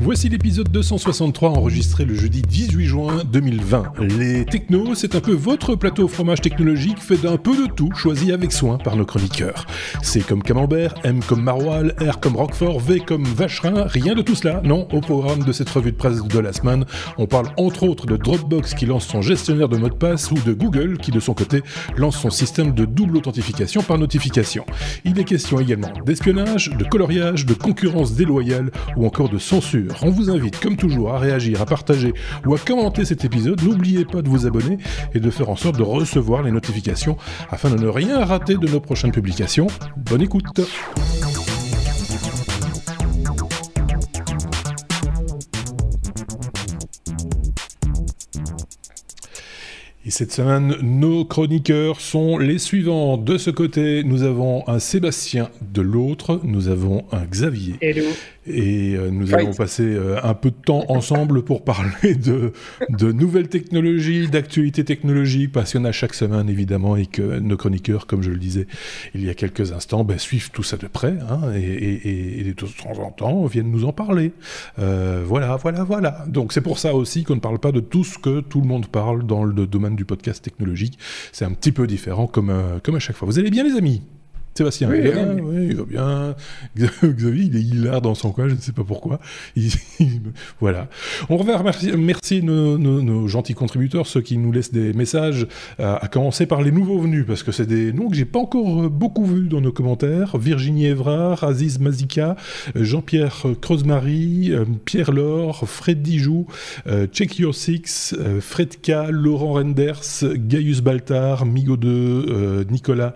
Voici l'épisode 263 enregistré le jeudi 18 juin 2020. Les technos, c'est un peu votre plateau au fromage technologique fait d'un peu de tout, choisi avec soin par nos chroniqueurs. C'est comme Camembert, M comme Maroilles, R comme Roquefort, V comme Vacherin, rien de tout cela, non, au programme de cette revue de presse de la semaine, on parle entre autres de Dropbox qui lance son gestionnaire de mot de passe ou de Google qui de son côté lance son système de double authentification par notification. Il est question également d'espionnage, de coloriage, de concurrence déloyale ou encore de censure on vous invite comme toujours à réagir, à partager ou à commenter cet épisode. N'oubliez pas de vous abonner et de faire en sorte de recevoir les notifications afin de ne rien rater de nos prochaines publications. Bonne écoute Et cette semaine, nos chroniqueurs sont les suivants. De ce côté, nous avons un Sébastien. De l'autre, nous avons un Xavier. Hello. Et euh, nous allons passer euh, un peu de temps ensemble pour parler de, de nouvelles technologies, d'actualités technologiques, parce qu'il y en a chaque semaine évidemment, et que nos chroniqueurs, comme je le disais il y a quelques instants, ben, suivent tout ça de près, hein, et, et, et, de temps en temps viennent nous en parler. Euh, voilà, voilà, voilà. Donc c'est pour ça aussi qu'on ne parle pas de tout ce que tout le monde parle dans le domaine du podcast technologique. C'est un petit peu différent comme, comme à chaque fois. Vous allez bien les amis? Sébastien, oui, il, va bien, oui, il va bien. Xavier, il est hilar dans son coin, je ne sais pas pourquoi. voilà. On revient remercier, nos, nos, gentils contributeurs, ceux qui nous laissent des messages, à commencer par les nouveaux venus, parce que c'est des noms que j'ai pas encore euh, beaucoup vus dans nos commentaires. Virginie Evrard, Aziz Mazika, Jean-Pierre Creusemarie, euh, Pierre Laure, Fred Dijoux, euh, Check Your Six, Fredka, Laurent Renders, Gaius Baltar, Migo 2, Nicolas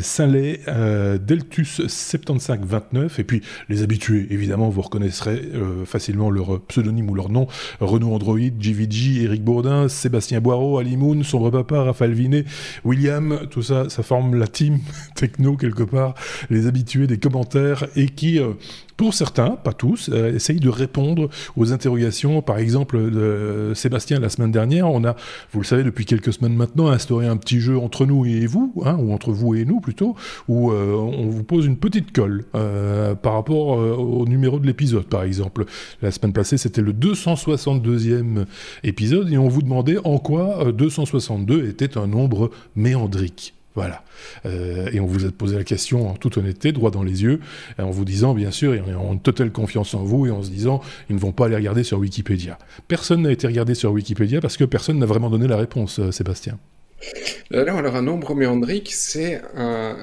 Saint-Lay, euh, Deltus 7529, et puis les habitués, évidemment, vous reconnaîtrez euh, facilement leur pseudonyme ou leur nom, Renault Android, JVG, Eric Bourdin, Sébastien Boireau, Alimoun, Sombre Papa, Raphaël Vinet, William, tout ça, ça forme la team techno quelque part, les habitués des commentaires, et qui... Euh, pour certains, pas tous, euh, de répondre aux interrogations. Par exemple, de Sébastien, la semaine dernière, on a, vous le savez, depuis quelques semaines maintenant, instauré un petit jeu entre nous et vous, hein, ou entre vous et nous plutôt, où euh, on vous pose une petite colle euh, par rapport au numéro de l'épisode, par exemple. La semaine passée, c'était le 262e épisode, et on vous demandait en quoi 262 était un nombre méandrique. Voilà. Euh, et on vous a posé la question en toute honnêteté, droit dans les yeux, en vous disant, bien sûr, et en totale confiance en vous, et en se disant, ils ne vont pas aller regarder sur Wikipédia. Personne n'a été regardé sur Wikipédia parce que personne n'a vraiment donné la réponse, euh, Sébastien. Alors, alors, un nombre méandrique, c'est un,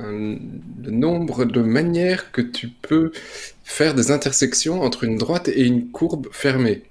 le nombre de manières que tu peux faire des intersections entre une droite et une courbe fermée.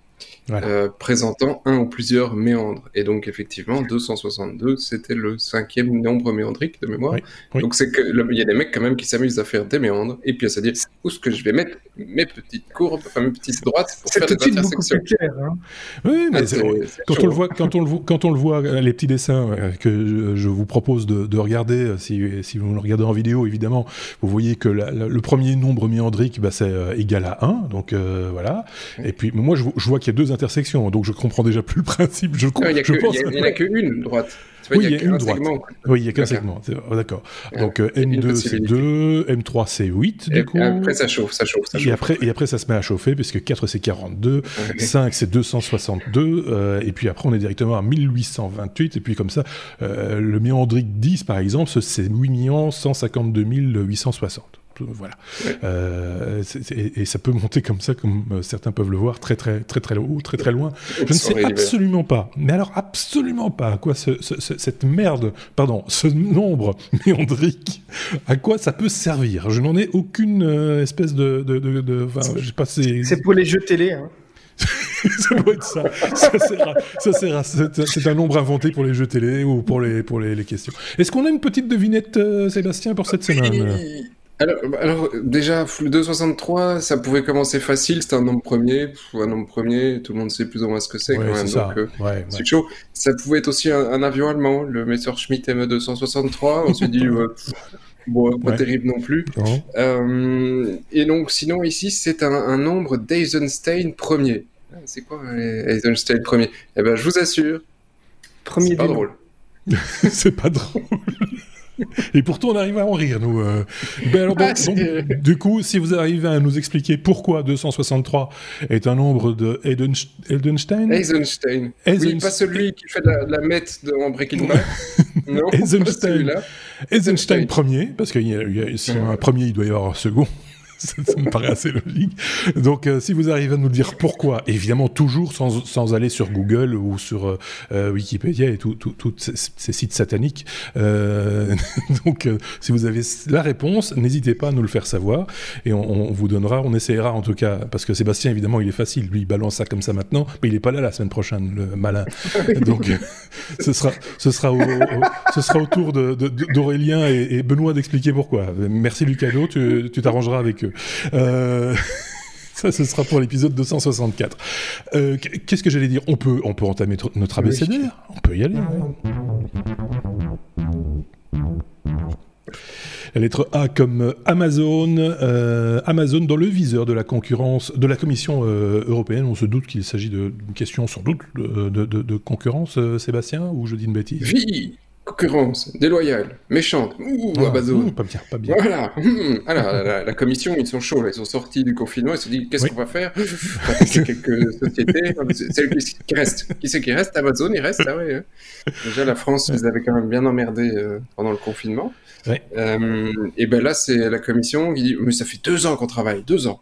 Euh, présentant un ou plusieurs méandres. Et donc, effectivement, 262, c'était le cinquième nombre méandrique de mémoire. Donc, c'est que il y a des mecs quand même qui s'amusent à faire des méandres et puis à se dire où est-ce que je vais mettre mes petites courbes, enfin mes petites droites pour faire des intersections. Clair, hein. oui, mais ah, quand, on le voit, quand, on le, quand on le voit, les petits dessins euh, que je, vous propose de, de regarder, euh, si, si, vous le regardez en vidéo, évidemment, vous voyez que le premier nombre méandrique, bah, c'est égal à 1. Donc, voilà. Et puis, moi, je, je vois qu'il y a deux intersection, donc je comprends déjà plus le principe. Je, il n'y en a qu'une droite. Oui, il y a, une droite. Oui, il y a qu'un segment. D'accord. Donc euh, M2 c'est 2, M3 c'est 8 du coup. Après ça chauffe, ça chauffe, ça chauffe. Et après, et après ça se met à chauffer puisque 4 c'est 42, 5 c'est 262 euh, et puis après on est directement à 1828 et puis comme ça euh, le méandrique 10 par exemple c'est 8 152 860 voilà. Euh, et, ça peut monter comme ça, comme euh, certains peuvent le voir, très très très très haut, très très loin. Je ne sais absolument pas, mais alors absolument pas à quoi cette merde, pardon, ce nombre méandrique, à quoi ça peut servir. Je n'en ai aucune euh, espèce de, de, de, c'est pour les jeux télé. Hein. ça doit être ça. Ça sert c'est un nombre inventé pour les jeux télé ou pour les, pour les, les questions. Est-ce qu'on a une petite devinette, Sébastien, pour cette semaine? Alors, alors, déjà, le 263, ça pouvait commencer facile, c'était un nombre premier. Un nombre premier, tout le monde sait plus ou moins ce que c'est quand même. Donc, euh, c'est chaud. Ça pouvait être aussi un, avion allemand, le Messerschmitt ME263. On s'est dit, bon, pas terrible non plus. Euh, et donc, sinon, ici, c'est un, nombre d'Eisenstein premier. C'est quoi Eisenstein premier? Eh ben, je vous assure, premier c'est pas drôle. c'est pas drôle. Et pourtant, on arrive à en rire, nous. Euh. Ben alors, ah, du coup, si vous arrivez à nous expliquer pourquoi 263 est un nombre de Eisenstein? Eisenstein. Oui, pas celui qui fait la, la mette en Breaking Bad. non, Eisenstein. Eisenstein premier, parce que si y a un premier, il doit y avoir un second. Ça, me paraît assez logique. Donc, euh, si vous arrivez à nous dire pourquoi, évidemment, toujours sans, sans aller sur Google ou sur euh, euh, Wikipédia et tous ces, sites sataniques. donc, si vous avez la réponse, n'hésitez pas à nous le faire savoir et on, vous donnera, on essaiera en tout cas, parce que Sébastien, évidemment, il est facile, lui, il balance ça comme ça maintenant, mais il n'est pas là la semaine prochaine, le malin. donc, ce sera, ce sera, au, ce sera au tour d'Aurélien de, et, et, Benoît d'expliquer pourquoi. Merci Lucado, tu t'arrangeras avec eux. Euh, ça, ce sera pour l'épisode 264. Euh, qu'est-ce que j'allais dire? On peut, on peut entamer notre abécédaire On peut y aller. La lettre A comme Amazon, euh, Amazon dans le viseur de la concurrence, de la Commission européenne. On se doute qu'il s'agit d'une question sans doute de, de concurrence, Sébastien, ou je dis une bêtise? Oui, concurrence déloyale, méchante, ouh, ah, Amazon. pas bien, pas bien. Voilà. Alors, la, commission, ils sont chauds, là. ils sont sortis du confinement, ils se disent qu'est-ce qu'on va faire? Quelques sociétés. C'est qui reste. Qui c'est qui reste? Amazon, il reste. Ah ouais, hein. Déjà, la France, ils avaient quand même bien emmerdé euh, pendant le confinement. Euh, et ben là, c'est la commission qui dit mais ça fait deux ans qu'on travaille, deux ans.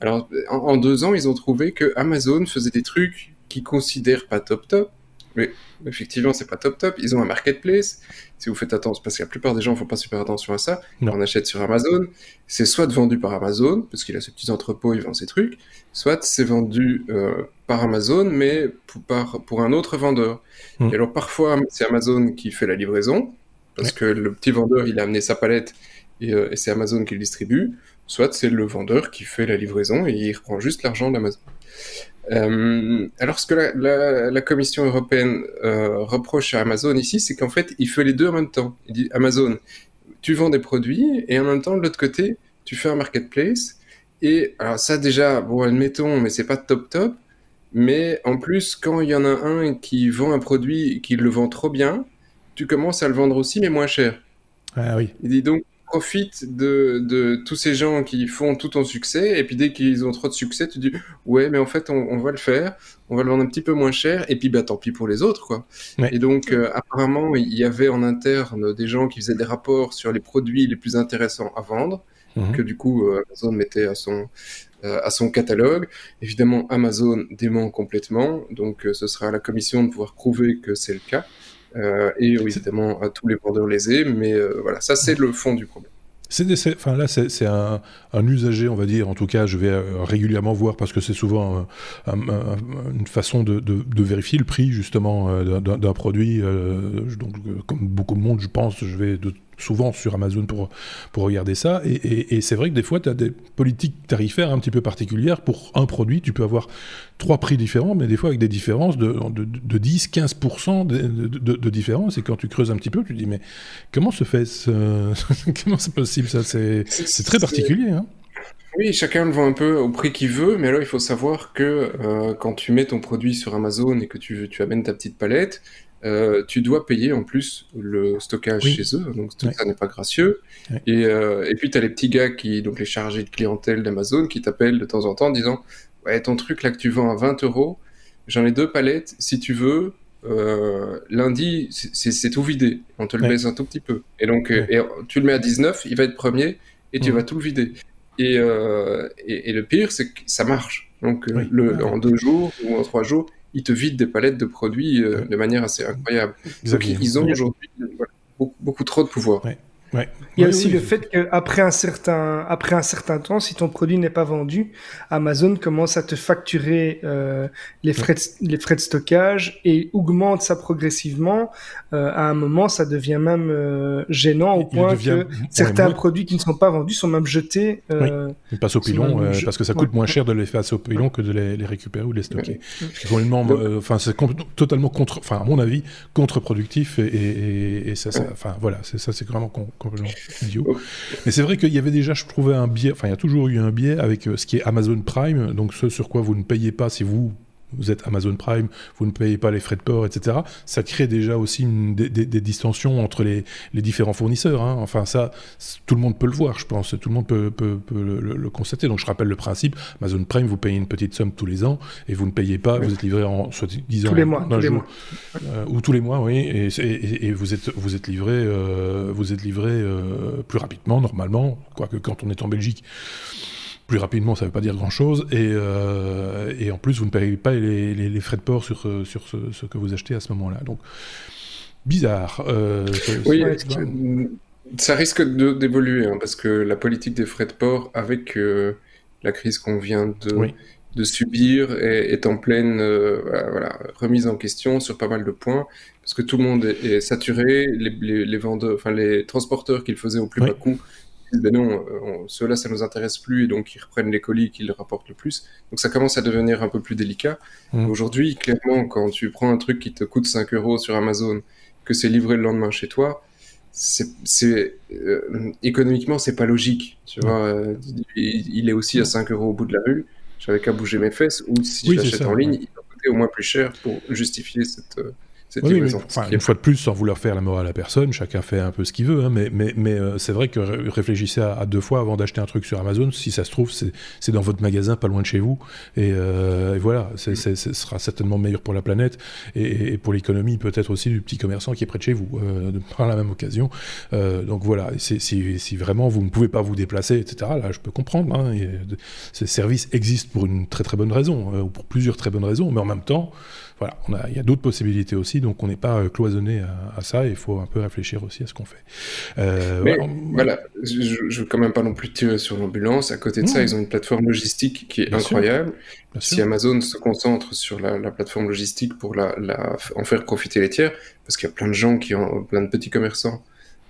Alors, en, en deux ans, ils ont trouvé que Amazon faisait des trucs qu'ils considèrent pas top top mais effectivement, c'est pas top top. Ils ont un marketplace. Si vous faites attention, parce que la plupart des gens font pas super attention à ça. On achète sur Amazon. C'est soit vendu par Amazon, parce qu'il a ses petits entrepôts, il vend ses trucs. Soit c'est vendu euh, par Amazon, mais pour, par, pour un autre vendeur. Hmm. Et alors parfois, c'est Amazon qui fait la livraison, parce que le petit vendeur, il a amené sa palette et, euh, et c'est Amazon qui le distribue. Soit c'est le vendeur qui fait la livraison et il reprend juste l'argent d'Amazon. Euh, alors, ce que la, la, Commission européenne euh, reproche à Amazon ici, c'est qu'en fait, il fait les deux en même temps. Il dit Amazon, tu vends des produits et en même temps, de l'autre côté, tu fais un marketplace. Et alors, ça, déjà, bon, admettons, mais c'est pas top top. Mais en plus, quand il y en a un qui vend un produit et qui le vend trop bien, tu commences à le vendre aussi, mais moins cher. Ah oui. Il dit donc, profites de, de, tous ces gens qui font tout ton succès, et puis dès qu'ils ont trop de succès, tu dis ouais, mais en fait, on, va le faire, on va le vendre un petit peu moins cher, et puis bah tant pis pour les autres, quoi. Et donc, euh, apparemment, il y avait en interne des gens qui faisaient des rapports sur les produits les plus intéressants à vendre, mhm. que du coup, euh, Amazon mettait à son, euh, à son catalogue. Évidemment, Amazon dément complètement, donc ce sera à la commission de pouvoir prouver que c'est le cas. Euh, et évidemment à tous les vendeurs lésés, mais euh, voilà, ça c'est le fond du problème. C'est enfin là, c'est un, un, usager, on va dire. En tout cas, je vais euh, régulièrement voir parce que c'est souvent une façon de, de, de, vérifier le prix justement d'un produit. donc, comme beaucoup de monde, je pense, je vais de souvent sur Amazon pour, pour regarder ça. Et, c'est vrai que des fois, tu as des politiques tarifaires un petit peu particulières. Pour un produit, tu peux avoir trois prix différents, mais des fois avec des différences de, de, de 10, 15% de, de, différence. Et quand tu creuses un petit peu, tu te dis, mais comment se fait ce... Comment c'est possible ça? C'est très particulier. Hein oui, chacun le vend un peu au prix qu'il veut, mais alors il faut savoir que euh, quand tu mets ton produit sur Amazon et que tu, tu amènes ta petite palette, euh, tu dois payer en plus le stockage chez eux, donc ça n'est pas gracieux. Et, euh, et, puis tu as les petits gars, qui, donc les chargés de clientèle d'Amazon, qui t'appellent de temps en temps en disant Ouais, ton truc là que tu vends à 20 euros, j'en ai deux palettes, si tu veux, euh, lundi, c'est tout vidé, on te le baisse un tout petit peu. Et donc, et tu le mets à 19, il va être premier, et tu vas tout le vider. Et, et, et, le pire, c'est que ça marche. Donc, le, en deux jours ou en trois jours, ils te vident des palettes de produits euh, de manière assez incroyable. Donc, ils ont aujourd'hui beaucoup, trop de pouvoir. Il y a aussi le fait qu'après un certain après un certain temps, si ton produit n'est pas vendu, Amazon commence à te facturer euh, les frais de, les frais de stockage et augmente ça progressivement. Euh, à un moment, ça devient même euh, gênant au point que certains produits qui ne sont pas vendus sont même jetés. Ils passent au pilon parce que ça coûte moins cher de les faire au pilon que de les, les récupérer ou de les stocker. Enfin, c'est totalement contre, enfin à mon avis, contre-productif et, et, et, ça, enfin voilà, c'est ça, c'est vraiment con mais c'est vrai qu'il y avait déjà, je trouvais un biais, enfin il y a toujours eu un biais avec euh, ce qui est Amazon Prime, donc ce sur quoi vous ne payez pas si vous vous êtes Amazon Prime, vous ne payez pas les frais de port, etc. Ça crée déjà aussi des, distensions entre les, différents fournisseurs. Hein. Enfin, ça, tout le monde peut le voir, je pense. Tout le monde peut, le, constater. Donc, je rappelle le principe Amazon Prime, vous payez une petite somme tous les ans et vous ne payez pas. Vous êtes livré en soit disant tous les mois, tous les mois. Euh, ou tous les mois, oui. Et, vous êtes vous êtes livré euh, vous êtes livré euh, plus rapidement normalement, quoique quand on est en Belgique plus rapidement, ça ne veut pas dire grand-chose. Et, euh, et, en plus, vous ne payez pas les, les, frais de port sur, sur ce, que vous achetez à ce moment-là. Donc, bizarre. Euh, oui, ça risque d'évoluer, hein, parce que la politique des frais de port, avec euh, la crise qu'on vient de, de subir, est, en pleine voilà, remise en question sur pas mal de points. Parce que tout le monde est, saturé, les, les, vendeurs, enfin les transporteurs qu'ils faisaient au plus bas coût ben non, euh, ceux-là, ça nous intéresse plus, et donc ils reprennent les colis qu'ils rapportent le plus. Donc ça commence à devenir un peu plus délicat. Mmh. Aujourd'hui, clairement, quand tu prends un truc qui te coûte 5 euros sur Amazon, que c'est livré le lendemain chez toi, c'est euh, économiquement c'est pas logique tu vois euh, il, est aussi à 5 euros au bout de la rue j'avais qu'à bouger mes fesses ou si je l'achète en ligne il va coûter au moins plus cher pour justifier cette oui, une fois de plus, sans vouloir faire la morale à personne, chacun fait un peu ce qu'il veut, hein, mais, mais, mais euh, c'est vrai que réfléchissez à, deux fois avant d'acheter un truc sur Amazon. Si ça se trouve, c'est dans votre magasin, pas loin de chez vous. Et, euh, voilà, ce sera certainement meilleur pour la planète et, pour l'économie, peut-être aussi du petit commerçant qui est près de chez vous, euh, par la même occasion. donc voilà, si, si, vraiment vous ne pouvez pas vous déplacer, etc., là, je peux comprendre. Hein, ces services existent pour une très très bonne raison, ou pour plusieurs très bonnes raisons, mais en même temps, voilà, il y a d'autres possibilités aussi, donc on n'est pas euh, cloisonné à, ça, il faut un peu réfléchir aussi à ce qu'on fait. Euh, Mais voilà, je ne veux quand même pas non plus tirer sur l'ambulance. À côté de ça, ils ont une plateforme logistique qui est incroyable. si Amazon se concentre sur la, plateforme logistique pour la, en faire profiter les tiers, parce qu'il y a plein de gens qui ont, plein de petits commerçants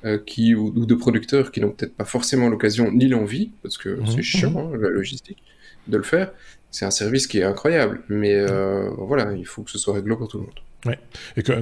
euh, qui, ou, de producteurs qui n'ont peut-être pas forcément l'occasion ni l'envie, parce que mmh. c'est chiant, hein, la logistique, de le faire c'est un service qui est incroyable. Mais euh, voilà, il faut que ce soit réglo pour tout le monde. Ouais. Et que,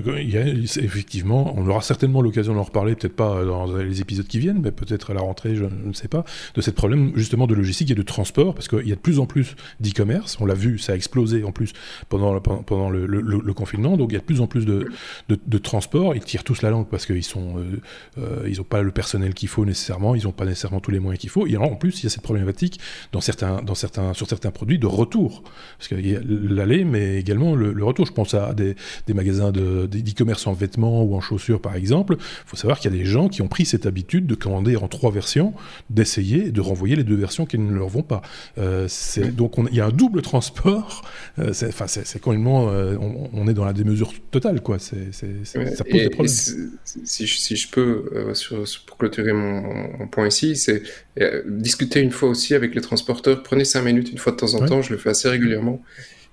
effectivement, on aura certainement l'occasion d'en reparler, peut-être pas dans les épisodes qui viennent, mais peut-être à la rentrée, je, ne sais pas, de ce problème justement de logistique et de transport, parce qu'il y a de plus en plus d'e-commerce. On l'a vu, ça a explosé en plus pendant, pendant le, confinement, donc il y a de plus en plus de, de, transport. Ils tirent tous la langue parce qu'ils sont, euh, euh, n'ont pas le personnel qu'il faut nécessairement, ils n'ont pas nécessairement tous les moyens qu'il faut. Et en plus, il y a cette problématique dans certains, dans certains, sur certains produits de retour, parce qu'il y a l'aller, mais également le, retour. Je pense à des magasins d'e-commerce en vêtements ou en chaussures, par exemple, il faut savoir qu'il y a des gens qui ont pris cette habitude de commander en trois versions, d'essayer de renvoyer les deux versions qui ne leur vont pas. Euh, donc il y a un double transport. Euh, c'est complètement, euh, on, est dans la démesure totale, quoi. ça pose des problèmes. Si, si, je peux, pour clôturer mon, point ici, c'est discuter une fois aussi avec les transporteurs. Prenez cinq minutes une fois de temps en temps. Je le fais assez régulièrement.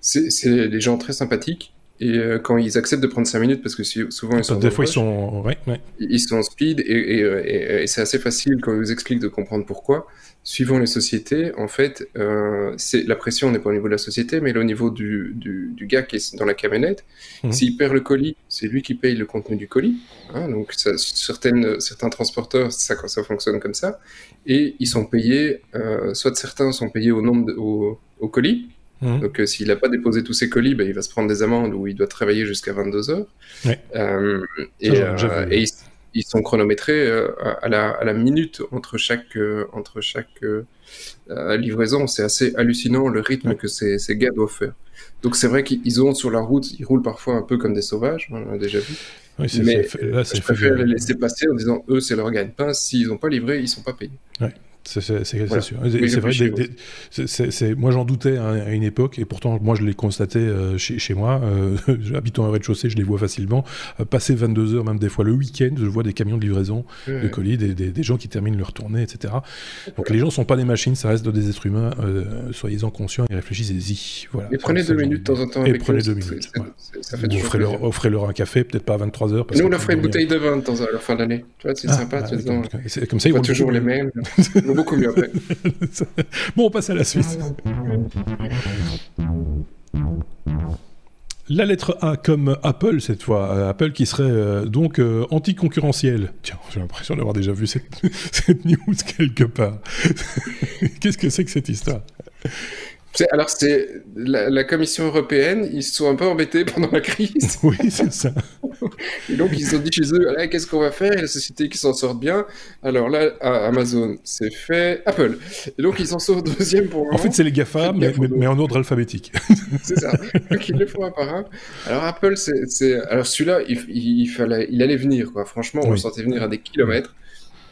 C'est des gens très sympathiques et euh, quand ils acceptent de prendre 5 minutes, parce que souvent ils sont. Des fois ils sont. Ouais, ouais. Ils sont en speed et, euh, et, et, c'est assez facile quand ils vous expliquent de comprendre pourquoi. Suivant les sociétés, en fait, euh, la pression n'est pas au niveau de la société, mais au niveau du, du, du gars qui est dans la camionnette. Mhm. S'il perd le colis, c'est lui qui paye le contenu du colis. Hein, donc ça, certaines, certains transporteurs, ça, ça fonctionne comme ça. Et ils sont payés, euh, soit certains sont payés au nombre de, au, au colis, Mmh. Donc, euh, s'il n'a pas déposé tous ses colis, bah, il va se prendre des amendes où il doit travailler jusqu'à 22 heures. Euh, et, euh, ils, sont chronométrés à la, à, la, minute entre chaque, entre chaque livraison. C'est assez hallucinant le rythme que ces, ces, gars doivent faire. Donc, c'est vrai qu'ils ont sur la route, ils roulent parfois un peu comme des sauvages, on l'a déjà vu. Oui, mais là, je préfère les laisser passer en disant eux, c'est leur gagne-pain. S'ils n'ont pas livré, ils ne sont pas payés. C'est sûr. c'est moi, j'en doutais à une époque, et pourtant, moi, je l'ai constaté euh, chez, chez, moi. Euh, Habitant au rez-de-chaussée, je les vois facilement. Euh, passer 22 heures, même des fois le week-end, je vois des camions de livraison de colis, des, des, gens qui terminent leur tournée, etc. Donc, les gens sont pas des machines, ça reste des êtres humains. Soyez-en conscients et réfléchissez-y. Voilà. Et prenez deux minutes de temps en temps. Et prenez deux minutes. Ça fait offrez-leur un café, peut-être pas à 23 heures. Nous, on leur ferait une bouteille de vin de temps à la fin de l'année. Tu vois, c'est ah, sympa. Bah comme ça, ils vont toujours les mêmes. beaucoup mieux après. bon, on passe à la suite. La lettre A comme Apple cette fois, euh, Apple qui serait euh, donc euh, anticoncurrentiel. Tiens, j'ai l'impression d'avoir déjà vu cette news quelque part. Qu'est-ce que c'est que cette histoire? Alors, c'est la, Commission européenne, ils se sont un peu embêtés pendant la crise. oui, c'est ça. Et donc, ils ont dit chez eux, qu'est-ce qu'on va faire? Et la société qui s'en sort bien. Alors là, Amazon, c'est fait. Apple. Et donc, ils s'en sortent deuxième pour En fait, c'est les GAFA, mais, mais, en ordre alphabétique. c'est ça. Donc, ils le font un par un. Alors, Apple, c'est. Alors, celui-là, il, fallait... il allait venir, quoi. Franchement, on le sentait venir à des kilomètres.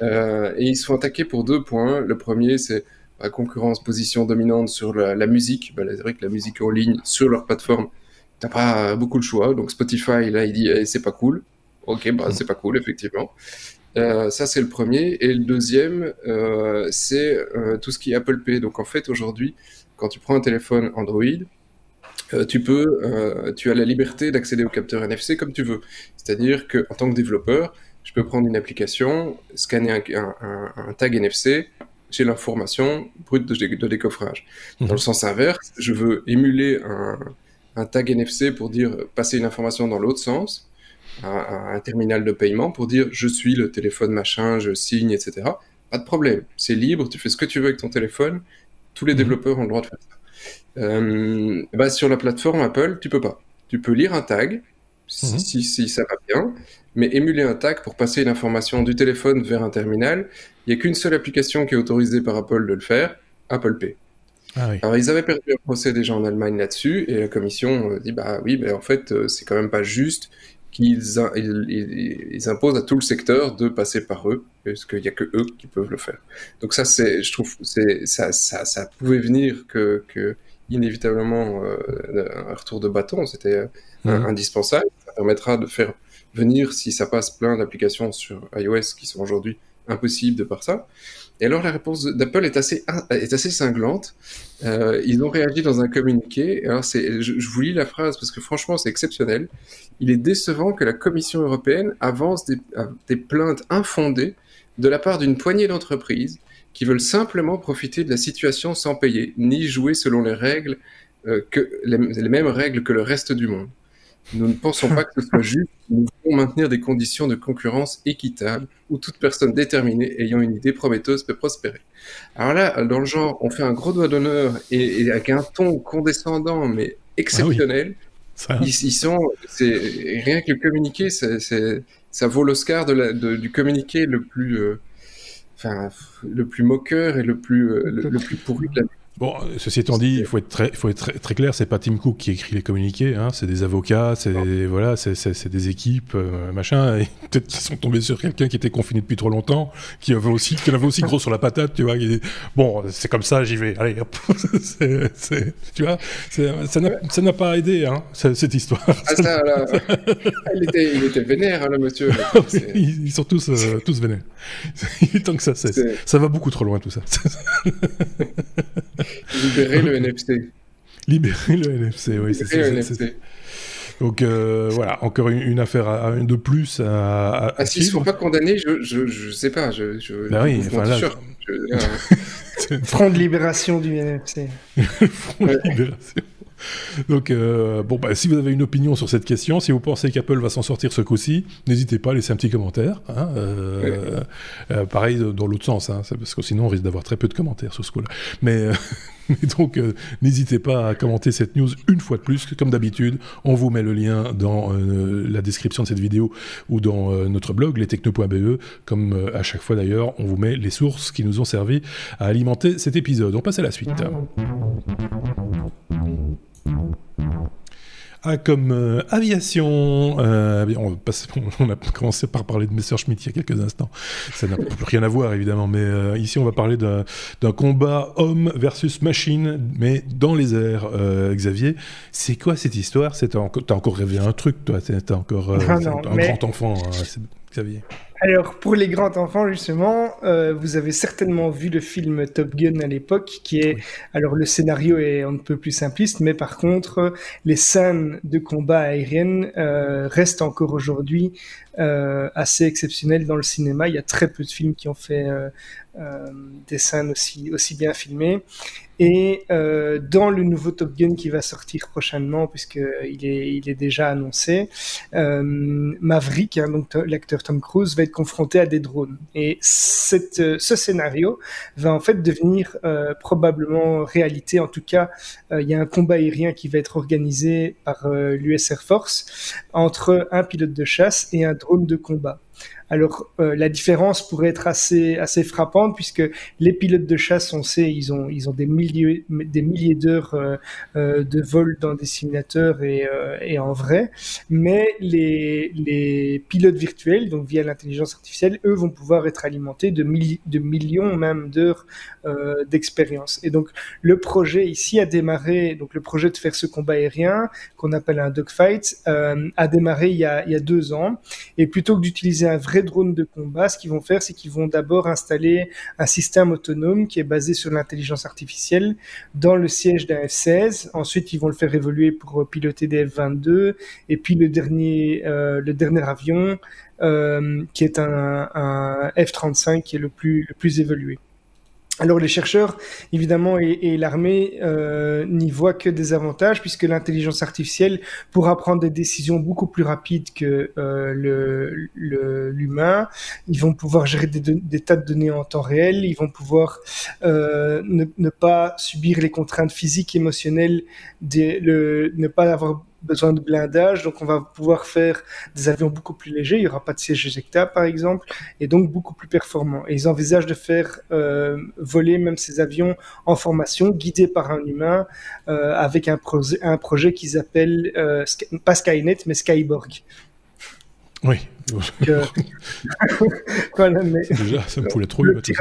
Euh, et ils se font attaquer pour deux points. Le premier, c'est concurrence, position dominante sur la, musique. Bah, c'est vrai que la musique en ligne sur leur plateforme, t'as pas beaucoup de choix. Donc Spotify, là, il dit eh, c'est pas cool. Ok, bah c'est pas cool, effectivement. Euh, ça, c'est le premier. Et le deuxième, euh, c'est euh, tout ce qui est Apple Pay. Donc en fait, aujourd'hui, quand tu prends un téléphone Android, tu peux, tu as la liberté d'accéder au capteur NFC comme tu veux. C'est-à-dire que en tant que développeur, je peux prendre une application, scanner un tag NFC, j'ai l'information brute de, décoffrage. Dans le mhm. sens inverse, je veux émuler un, tag NFC pour dire passer une information dans l'autre sens, un terminal de paiement pour dire je suis le téléphone machin, je signe, etc. Pas de problème, c'est libre, tu fais ce que tu veux avec ton téléphone, tous les mhm. développeurs ont le droit de faire ça. Euh, bah, sur la plateforme Apple, tu peux pas. Tu peux lire un tag, mhm. si, si, ça va bien, mais émuler un tag pour passer l'information du téléphone vers un terminal, il n'y a qu'une seule application qui est autorisée par Apple de le faire, Apple Pay. Ah Alors ils avaient perdu un procès déjà en Allemagne là-dessus, et la commission euh, dit bah oui, mais en fait euh, c'est quand même pas juste qu'ils ils, imposent à tout le secteur de passer par eux, parce qu'il n'y a que eux qui peuvent le faire. Donc ça, c'est, je trouve, c'est, ça, ça, ça pouvait venir que, que inévitablement euh, un retour de bâton, c'était mmh. indispensable. Ça permettra de faire venir, si ça passe plein d'applications sur iOS qui sont aujourd'hui impossible de par ça. Et alors la réponse d'Apple est assez, est assez cinglante. Euh, ils ont réagi dans un communiqué. Alors c'est, je, vous lis la phrase parce que franchement c'est exceptionnel. Il est décevant que la Commission européenne avance des, des plaintes infondées de la part d'une poignée d'entreprises qui veulent simplement profiter de la situation sans payer, ni jouer selon les règles euh, que les, mêmes règles que le reste du monde. Nous ne pensons pas que ce soit juste. Nous voulons maintenir des conditions de concurrence équitables où toute personne déterminée ayant une idée prometteuse peut prospérer. Alors là, dans le genre, on fait un gros doigt d'honneur et, avec un ton condescendant mais exceptionnel. Ah ils, sont, c'est rien que le communiqué, c'est, ça vaut l'Oscar de du communiqué le plus, euh, enfin, le plus moqueur et le plus, euh, le, plus pourri de la Bon, ceci étant dit, il faut être très, faut être très, très clair, c'est pas Tim Cook qui écrit les communiqués, hein, c'est des avocats, c'est voilà, c'est des équipes, euh, machin. Et peut-être qu'ils sont tombés sur quelqu'un qui était confiné depuis trop longtemps, qui avait aussi, qui avait aussi gros sur la patate, tu vois. bon, c'est comme ça, j'y vais. Allez, hop. tu vois, ça n'a pas aidé, hein, cette histoire. Ah, ça, là, il, était, il était vénère, hein, le monsieur. ils, sont tous, euh, tous vénères. il est temps que ça cesse. Ça va beaucoup trop loin, tout ça. Libérer le NFC. Libérer le NFC, oui, c'est ça. Donc euh, voilà, encore une, affaire à, de plus à. ah, s'ils ne sont pas condamnés, je, je, je sais pas. Je, je, bah oui, enfin, là, sûr. Front de libération du NFC. Front de libération. Donc, euh, bon, bah, si vous avez une opinion sur cette question, si vous pensez qu'Apple va s'en sortir ce coup-ci, n'hésitez pas à laisser un petit commentaire. Hein, euh, euh, pareil dans l'autre sens, hein, parce que sinon on risque d'avoir très peu de commentaires sur ce coup-là. Mais, donc, n'hésitez pas à commenter cette news une fois de plus. Comme d'habitude, on vous met le lien dans la description de cette vidéo ou dans notre blog, lestechno.be. Comme à chaque fois d'ailleurs, on vous met les sources qui nous ont servi à alimenter cet épisode. On passe à la suite. Ah, comme euh, aviation, euh, on, on, a commencé par parler de Messerschmitt il y a quelques instants. Ça n'a plus rien à voir évidemment, mais euh, ici on va parler d'un combat homme versus machine, mais dans les airs. Xavier, c'est quoi cette histoire? T'as encore rêvé un truc, toi T'es encore ah un grand enfant, hein, Xavier. Alors, pour les grands enfants, justement, euh, vous avez certainement vu le film Top Gun à l'époque, qui est... Alors, le scénario est un peu plus simpliste, mais par contre, les scènes de combat aériennes euh, restent encore aujourd'hui assez exceptionnel dans le cinéma. Il y a très peu de films qui ont fait des scènes aussi aussi bien filmées. Et euh, dans le nouveau Top Gun qui va sortir prochainement, puisqu'il est, il est déjà annoncé, euh, Maverick, hein, donc l'acteur Tom Cruise, va être confronté à des drones. Et cette, euh, ce scénario va en fait devenir euh, probablement réalité. En tout cas, euh, il y a un combat aérien qui va être organisé par l'US Air Force entre un pilote de chasse et un drone de combat. Alors euh, la différence pourrait être assez assez frappante puisque les pilotes de chasse, on sait, ils ont ils ont des milliers des milliers d'heures euh, euh, de vol dans des simulateurs et, en vrai, mais les les pilotes virtuels, donc via l'intelligence artificielle, eux vont pouvoir être alimentés de de millions même d'heures d'expérience. Et donc le projet ici a démarré, donc le projet de faire ce combat aérien qu'on appelle un dogfight a démarré il y a il y a deux ans et plutôt que d'utiliser un vrai drones de combat, ce qu'ils vont faire, c'est qu'ils vont d'abord installer un système autonome qui est basé sur l'intelligence artificielle dans le siège d'un F-16. Ensuite, ils vont le faire évoluer pour piloter des F-22. Et puis le dernier, euh, le dernier avion, euh, qui est un, un F-35, qui est le plus, le plus évolué. Alors les chercheurs, évidemment, et, l'armée euh, n'y voient que des avantages puisque l'intelligence artificielle pourra prendre des décisions beaucoup plus rapides que euh, l'humain. Ils vont pouvoir gérer des, tas de données en temps réel. Ils vont pouvoir euh, ne, pas subir les contraintes physiques, émotionnelles, ne pas avoir besoin de blindage, donc on va pouvoir faire des avions beaucoup plus légers, il n'y aura pas de siège éjectable par exemple, et donc beaucoup plus performants. Et ils envisagent de faire euh, voler même ces avions en formation, guidés par un humain, euh, avec un, projet, un projet qu'ils appellent, euh, pas Skynet, mais Skyborg. Oui. voilà, mais... Déjà, ça me fout trop le, le petit,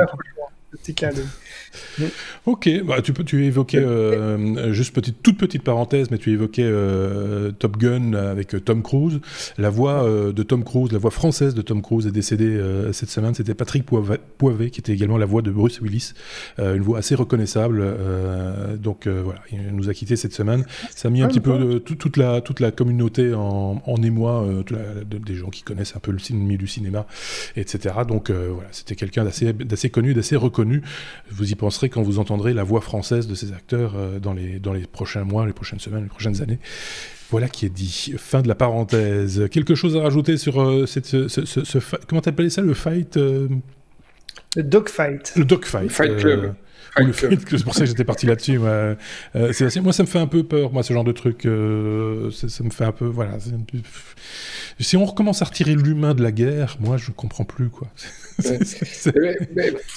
Ok, bah, tu peux tu évoquais euh, juste petite toute petite parenthèse, mais tu évoquais euh, Top Gun avec euh, Tom Cruise. La voix de Tom Cruise, la voix française de Tom Cruise est décédée cette semaine. C'était Patrick Poivet, qui était également la voix de Bruce Willis, une voix assez reconnaissable. donc voilà, il nous a quitté cette semaine. Ça a mis un petit peu toute la toute la communauté en, en émoi, des gens qui connaissent un peu le milieu du cinéma, etc. Donc voilà, c'était quelqu'un d'assez d'assez connu, d'assez reconnu. Vous y penserez quand vous entendrez la voix française de ces acteurs euh, dans, les, dans les prochains mois, les prochaines semaines, les prochaines années. Voilà qui est dit. Fin de la parenthèse. Quelque chose à rajouter sur euh, cette, ce, ce, comment t'appelais ça, le fight euh? Le dogfight. Le dogfight. Fight Club. C'est pour ça que j'étais parti là-dessus. Moi. moi, ça me fait un peu peur, moi, ce genre de truc. ça, me fait un peu, voilà. Si on recommence à retirer l'humain de la guerre, moi, je ne comprends plus, quoi.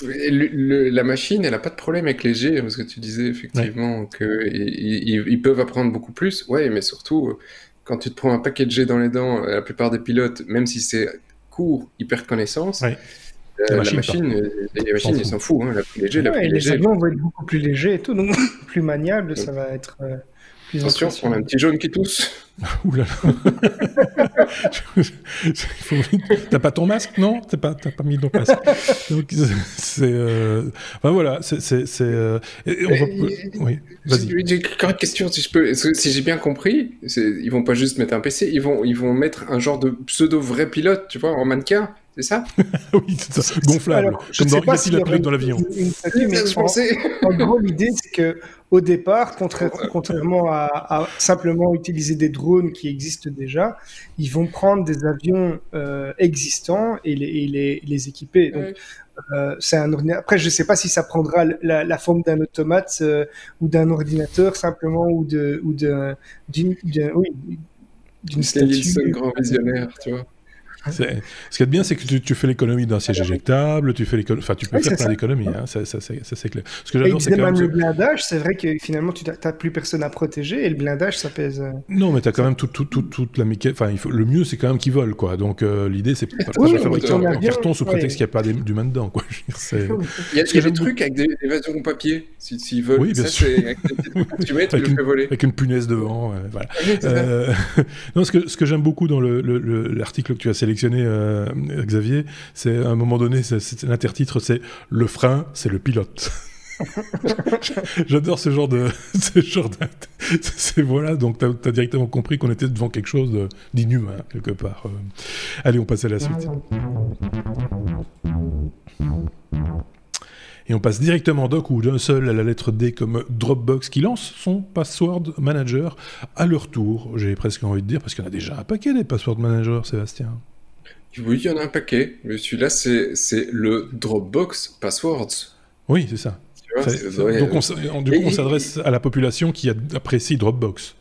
la machine, elle n'a pas de problème avec les G, parce que tu disais effectivement qu'ils ils, peuvent apprendre beaucoup plus. Ouais, mais surtout, quand tu te prends un paquet de G dans les dents, la plupart des pilotes, même si c'est court, ils perdent connaissance. Euh, la, machine, les machines, ils s'en foutent. Hein, la plus léger, la plus les avions vont être beaucoup plus légers et tout, donc plus maniable, ça va être. Euh, Attention, on a un petit jaune qui tousse. Ouh là T'as pas ton masque, non? T'as pas, pas mis ton masque. Donc, c'est. Euh... Enfin, voilà, c'est. Euh... Oui, vas-y. J'ai une question, si je peux. Si j'ai bien compris, ils vont pas juste mettre un PC, ils vont, ils vont mettre un genre de pseudo vrai pilote, tu vois, en mannequin. C'est ça? Oui, c'est ça. Gonflable. Alors, comme dans, pas si pilote dans l'avion. En, gros, l'idée, c'est que au départ, contrairement à, simplement utiliser des drones qui existent déjà, ils vont prendre des avions euh, existants et les, les, équiper. Donc, euh, c'est un Après, je ne sais pas si ça prendra la, forme d'un automate euh, ou d'un ordinateur simplement ou de ou de d'une oui, statue. grand visionnaire, tu vois. Ce qui est bien, c'est que tu, fais l'économie d'un siège éjectable, tu fais enfin, tu peux faire plein d'économies, hein, ça, ça, c'est clair. Ce que j'adore, c'est quand même le blindage. C'est vrai que finalement, tu n'as plus personne à protéger et le blindage, ça pèse. Euh, non, mais tu as quand même toute tout, tout, toute la Enfin, il faut... le mieux, c'est quand même qu'ils volent, quoi. Donc, euh, l'idée, c'est pas de fabriquer un carton sous prétexte qu'il n'y a pas d'humain dedans, quoi. il y a, des trucs avec des, des papier, s'ils veulent. Oui, bien sûr. Avec une punaise devant, voilà. Non, ce que ce que j'aime beaucoup dans l'article que tu as sélectionné sélectionné, euh, Xavier, c'est à un moment donné, l'intertitre, c'est le frein, c'est le pilote. J'adore ce genre de. Ce genre C'est voilà, donc tu as, directement compris qu'on était devant quelque chose d'inhumain, quelque part. Euh, allez, on passe à la suite. Et on passe directement doc ou d'un seul à la lettre D comme Dropbox qui lance son password manager à leur tour. J'ai presque envie de dire, parce qu'il y en a déjà un paquet des password managers, Sébastien. Oui, il y en a un paquet, mais celui-là, c'est le Dropbox Passwords. Oui, c'est ça. donc, on, du coup, on s'adresse à la population qui apprécie Dropbox.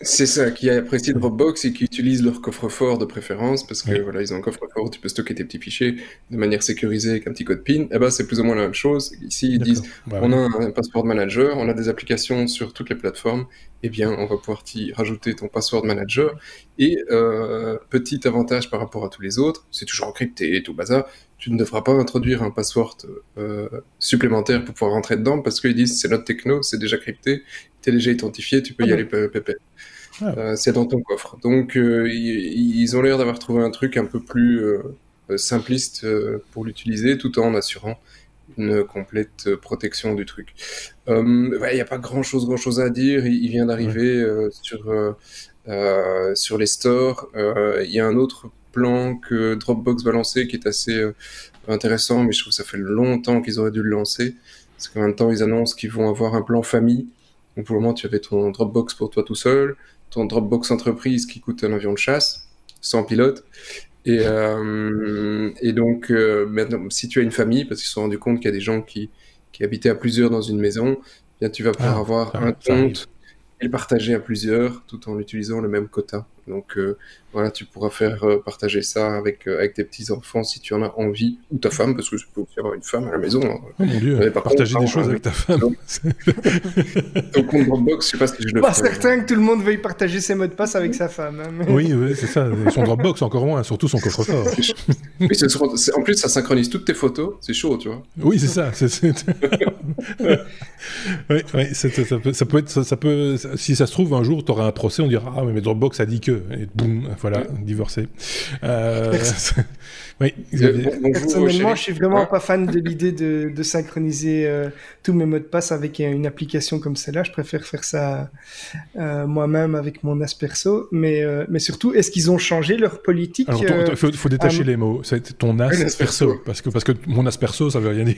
C'est ça, qui apprécient Dropbox et qui utilisent leur coffre-fort de préférence, parce que voilà, ils ont un coffre-fort, tu peux stocker tes petits fichiers de manière sécurisée avec un petit code PIN. Eh ben, c'est plus ou moins la même chose. Ici, ils disent, bah on a un password manager, on a des applications sur toutes les plateformes, eh bien, on va pouvoir y rajouter ton password manager. Et euh, petit avantage par rapport à tous les autres, c'est toujours encrypté et tout bazar, tu ne devras pas introduire un password euh, supplémentaire pour pouvoir rentrer dedans, parce qu'ils disent, c'est notre techno, c'est déjà crypté, tu es déjà identifié, tu peux y ah aller pépé. Ah. Euh, c'est dans ton coffre. Donc, euh, ils, ont l'air d'avoir trouvé un truc un peu plus euh, simpliste pour l'utiliser, tout en assurant une complète protection du truc. Il n'y a pas grand chose, grand chose à dire. Il, vient d'arriver sur sur les stores. Il y a un autre plan que Dropbox va lancer qui est assez intéressant, mais je trouve que ça fait longtemps qu'ils auraient dû le lancer. Parce qu'en même temps, ils annoncent qu'ils vont avoir un plan famille. Donc pour le moment, tu avais ton Dropbox pour toi tout seul, ton Dropbox entreprise qui coûte un avion de chasse, sans pilote. Et, euh, et donc, euh, maintenant, si tu as une famille, parce qu'ils se sont rendus compte qu'il y a des gens qui, qui habitaient à plusieurs dans une maison, eh bien tu vas pouvoir ah, avoir un compte et le partager à plusieurs tout en utilisant le même quota. Donc euh, voilà, tu pourras faire euh, partager ça avec, euh, avec tes petits-enfants si tu en as envie, ou ta femme, parce que tu peux aussi avoir une femme à la maison. Hein. Oh mon dieu, partager des choses avec ta femme. Ton compte Dropbox, je sais pas si je le Pas certain que tout le monde veuille partager ses mots de passe avec sa femme. Hein, oui, oui c'est ça. Son Dropbox encore moins, surtout son coffre-fort. en plus, ça synchronise toutes tes photos, c'est chaud, tu vois. Oui, c'est ça. oui, oui ça, peut, ça, peut, être, ça, peut, si ça se trouve, un jour, tu auras un procès, on dira Ah, mais Dropbox a dit que et boum, voilà, divorcé. Euh, oui, Personnellement, je suis vraiment pas fan de l'idée de, de, synchroniser euh, tous mes mots de passe avec une application comme celle-là. Je préfère faire ça euh, moi-même avec mon Asperso. Mais, mais surtout, est-ce qu'ils ont changé leur politique Il faut, détacher les mots. C'est ton Asperso. Parce que, parce que mon Asperso, ça veut rien dire.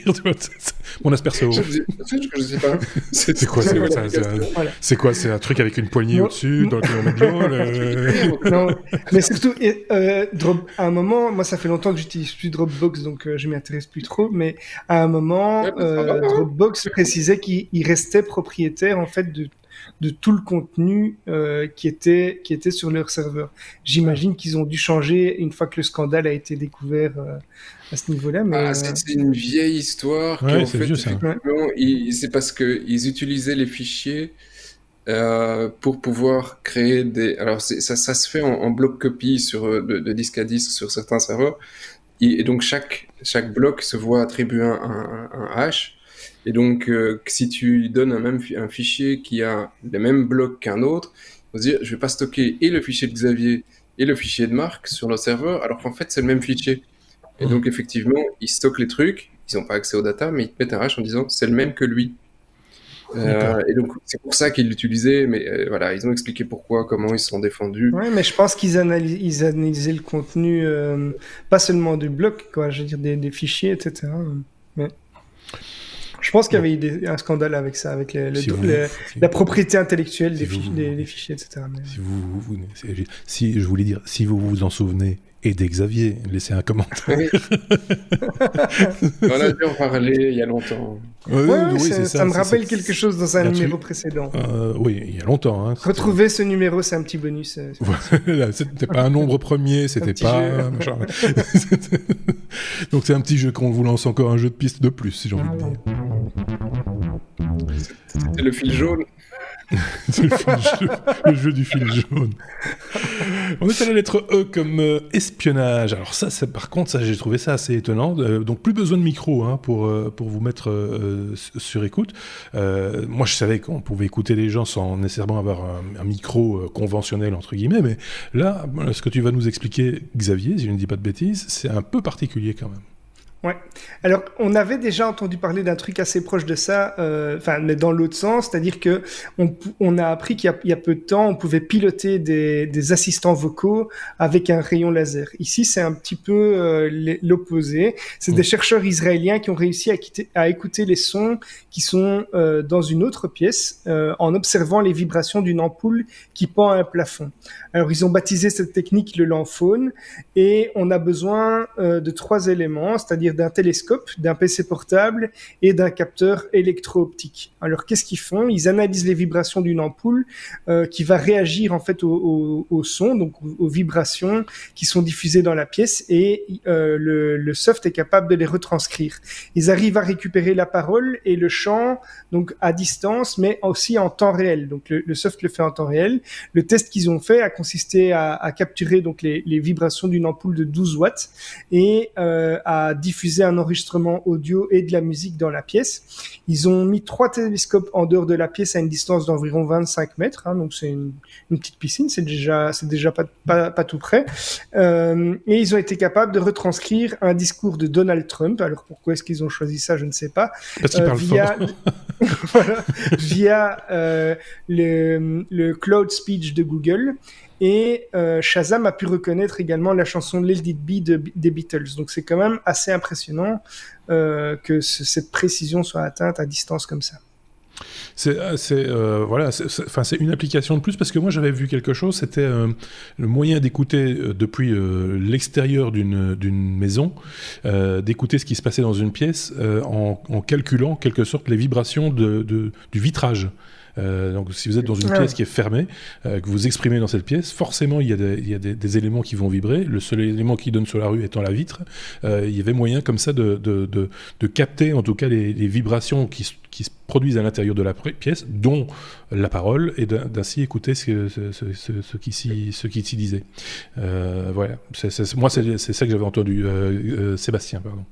mon Asperso. Je, je, sais pas. C'est quoi C'est quoi C'est un truc avec une poignée au-dessus dans non, mais surtout, euh, à un moment, moi ça fait longtemps que j'utilise plus Dropbox, donc euh, je m'y intéresse plus trop, mais à un moment, euh, Dropbox précisait qu'il restait propriétaire en fait de, de tout le contenu qui, était, qui était sur leur serveur. J'imagine qu'ils ont dû changer une fois que le scandale a été découvert à ce niveau-là. Mais ah, c'est une vieille histoire. Ouais, c'est parce qu'ils utilisaient les fichiers euh, pour pouvoir créer des. Alors ça, ça se fait en, bloc copie sur euh, de, disque à disque sur certains serveurs, et, donc chaque chaque bloc se voit attribuer un, un, hash. Et donc euh, si tu donnes un même un fichier qui a les mêmes blocs qu'un autre, on se dire je vais pas stocker et le fichier de Xavier et le fichier de Marc sur le serveur, alors qu'en fait c'est le même fichier. Et donc effectivement ils stockent les trucs, ils n'ont pas accès aux data, mais ils te mettent un hash en disant c'est le même que lui. Euh, et donc c'est pour ça qu'ils l'utilisaient, mais euh, voilà, ils ont expliqué pourquoi, comment ils se sont défendus. Oui, mais je pense qu'ils analysaient, analysaient le contenu, euh, pas seulement du bloc, quoi, je veux dire des, fichiers, etc. Mais... Je pense qu'il y avait eu un scandale avec ça, avec la propriété intellectuelle des, fichiers, etc. Si, vous, vous, si je voulais dire, si vous vous en souvenez, et d'Xavier. Laissez un commentaire. On a dû en parler il y a longtemps. oui, ça, ça, me rappelle quelque chose dans un, numéro précédent. Euh, oui, il y a longtemps. Hein, Retrouver ce numéro, c'est un petit bonus. Euh, c'était pas un nombre premier, c'était pas. Donc c'est un petit jeu qu'on vous lance encore un jeu de piste de plus, si j'ai envie de dire. C'était le fil jaune. le, jeu, du fil jaune. On est à la lettre E comme euh, espionnage. Alors ça, par contre, ça j'ai trouvé ça assez étonnant. Euh, donc plus besoin de micro hein, pour, euh, pour vous mettre sur écoute. moi, je savais qu'on pouvait écouter les gens sans nécessairement avoir un, micro conventionnel entre guillemets, mais là, ce que tu vas nous expliquer, Xavier, si je ne dis pas de bêtises, c'est un peu particulier quand même. Ouais. Alors, on avait déjà entendu parler d'un truc assez proche de ça, euh, enfin, mais dans l'autre sens, c'est-à-dire que on, on, a appris qu'il y, y, a peu de temps, on pouvait piloter des, des, assistants vocaux avec un rayon laser. Ici, c'est un petit peu euh, l'opposé. C'est des chercheurs israéliens qui ont réussi à, quitter, à écouter les sons qui sont euh, dans une autre pièce en observant les vibrations d'une ampoule qui pend à un plafond. Alors, ils ont baptisé cette technique le lamphone et on a besoin de trois éléments, c'est-à-dire d'un télescope, d'un PC portable et d'un capteur électro-optique. Alors, qu'est-ce qu'ils font? Ils analysent les vibrations d'une ampoule euh, qui va réagir en fait au, son, donc aux, vibrations qui sont diffusées dans la pièce et euh, le, soft est capable de les retranscrire. Ils arrivent à récupérer la parole et le chant donc à distance, mais aussi en temps réel. Donc, le, soft le fait en temps réel. Le test qu'ils ont fait a consisté à, capturer donc les, les vibrations d'une ampoule de 12 watts et euh, à diffuser un enregistrement audio et de la musique dans la pièce. Ils ont mis trois télescopes en dehors de la pièce à une distance d'environ 25 mètres, hein, donc c'est une, une, petite piscine, c'est déjà c'est déjà pas, pas, pas tout près. Euh, et ils ont été capables de retranscrire un discours de Donald Trump. Alors pourquoi est-ce qu'ils ont choisi ça, je ne sais pas. Parce qu'il euh, parle via voilà, via euh, le, le cloud speech de Google et euh, Shazam a pu reconnaître également la chanson Let It des Beatles. Donc c'est quand même assez impressionnant euh, que ce, cette précision soit atteinte à distance comme ça. C'est euh, voilà, enfin c'est une application de plus parce que moi j'avais vu quelque chose, c'était euh, le moyen d'écouter euh, depuis euh, l'extérieur d'une maison, euh, d'écouter ce qui se passait dans une pièce en, calculant en quelque sorte les vibrations du vitrage. Euh, donc, si vous êtes dans une pièce qui est fermée, euh, que vous exprimez dans cette pièce, forcément, il y a, des, il y a des, des, éléments qui vont vibrer. Le seul élément qui donne sur la rue étant la vitre. Euh, il y avait moyen comme ça de, de, de, de capter, en tout cas, les, les vibrations qui, qui, se produisent à l'intérieur de la pièce, dont la parole, et d'ainsi écouter ce, ce, ce, ce, qui s'y disait. Voilà. C est, c est, moi, c'est ça que j'avais entendu. Sébastien, pardon.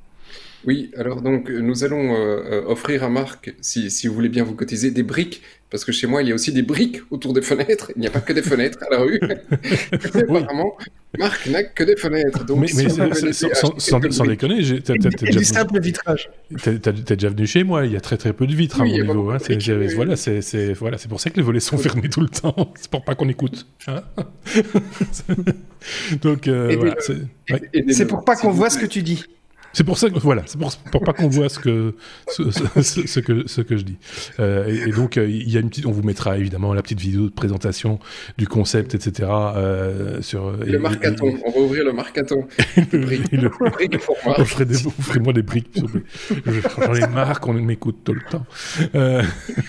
Oui, alors donc nous allons euh, offrir à Marc, si, si, vous voulez bien vous cotiser, des briques parce que chez moi, il y a aussi des briques autour des fenêtres. Il n'y a pas que des fenêtres à la rue. oui. Apparemment, Marc n'a que des fenêtres. Donc, mais, mais sans, sans, sans, sans déconner, t'as déjà, simple vitrage. T'es déjà venu chez moi. Il y a très très peu de vitres oui, à mon niveau. Hein. Voilà, c'est voilà, pour ça que les volets sont fermés tout le temps. C'est pour pas qu'on écoute. Hein donc euh, voilà. C'est pour pas qu'on voit ce que tu dis. C'est pour ça que voilà, c'est pour, pour pas qu'on voit ce que ce, ce, ce, que ce que je dis. Euh, et, et, donc il y a une petite, on vous mettra évidemment la petite vidéo de présentation du concept, etc. Euh, sur le et, marcaton. Et, on va ouvrir le marcaton. le, le, on ferait des, offrez-moi des briques. J'en ai marre qu'on m'écoute tout le temps. Euh,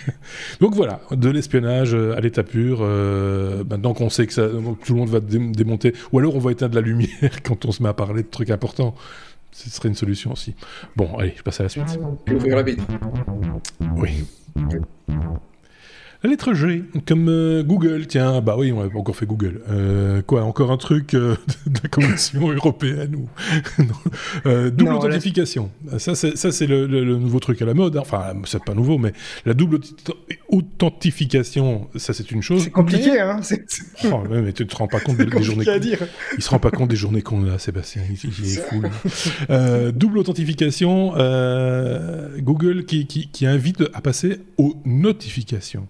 donc voilà, de l'espionnage à l'état pur. Euh, maintenant qu'on sait que ça, tout le monde va démonter, ou alors on va éteindre la lumière quand on se met à parler de trucs importants ce serait une solution aussi. Bon, allez, je passe à la suite. Ouvrir la bite. Oui. La lettre G, comme euh, Google, tiens, bah oui, on n'a pas encore fait Google. Euh, quoi, encore un truc euh, de la Commission européenne ou double non, authentification. Là... Ça, c'est le, le, le, nouveau truc à la mode. Hein. Enfin, c'est pas nouveau, mais la double authentification, ça, c'est une chose. C'est compliqué, mais... hein. Oh, ouais, mais tu te rends pas compte des, des journées. À dire. Il se rend pas compte des journées qu'on a, Sébastien. Il, il est fou. Euh, double authentification, Google qui, qui, qui invite à passer aux notifications.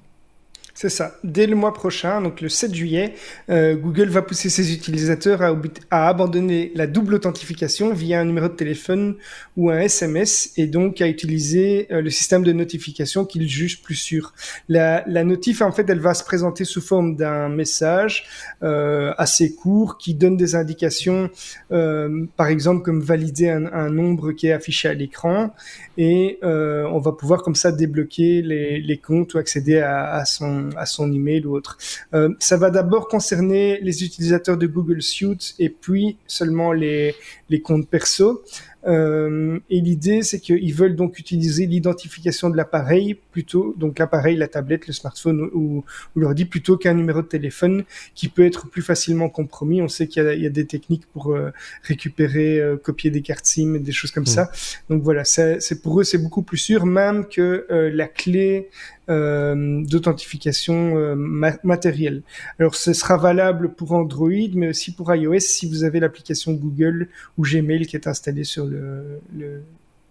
C'est ça. Dès le mois prochain, donc le 7 juillet, euh, Google va pousser ses utilisateurs à, abandonner la double authentification via un numéro de téléphone ou un SMS et donc à utiliser euh, le système de notification qu'ils jugent plus sûr. La, notif, en fait, elle va se présenter sous forme d'un message euh, assez court qui donne des indications, par exemple comme valider un, nombre qui est affiché à l'écran et on va pouvoir comme ça débloquer les, comptes ou accéder à son à son email ou autre. Euh, ça va d'abord concerner les utilisateurs de Google Suite et puis seulement les, les comptes perso. Euh, et l'idée, c'est qu'ils veulent donc utiliser l'identification de l'appareil plutôt, donc l'appareil, la tablette, le smartphone ou, ou l'ordi, plutôt qu'un numéro de téléphone qui peut être plus facilement compromis. On sait qu'il y, y, a des techniques pour euh, récupérer, euh, copier des cartes SIM, des choses comme mmh. ça. Donc voilà, c'est pour eux, c'est beaucoup plus sûr, même que la clé d'authentification matérielle. Alors ce sera valable pour Android, mais aussi pour iOS si vous avez l'application Google ou Gmail qui est installée sur le,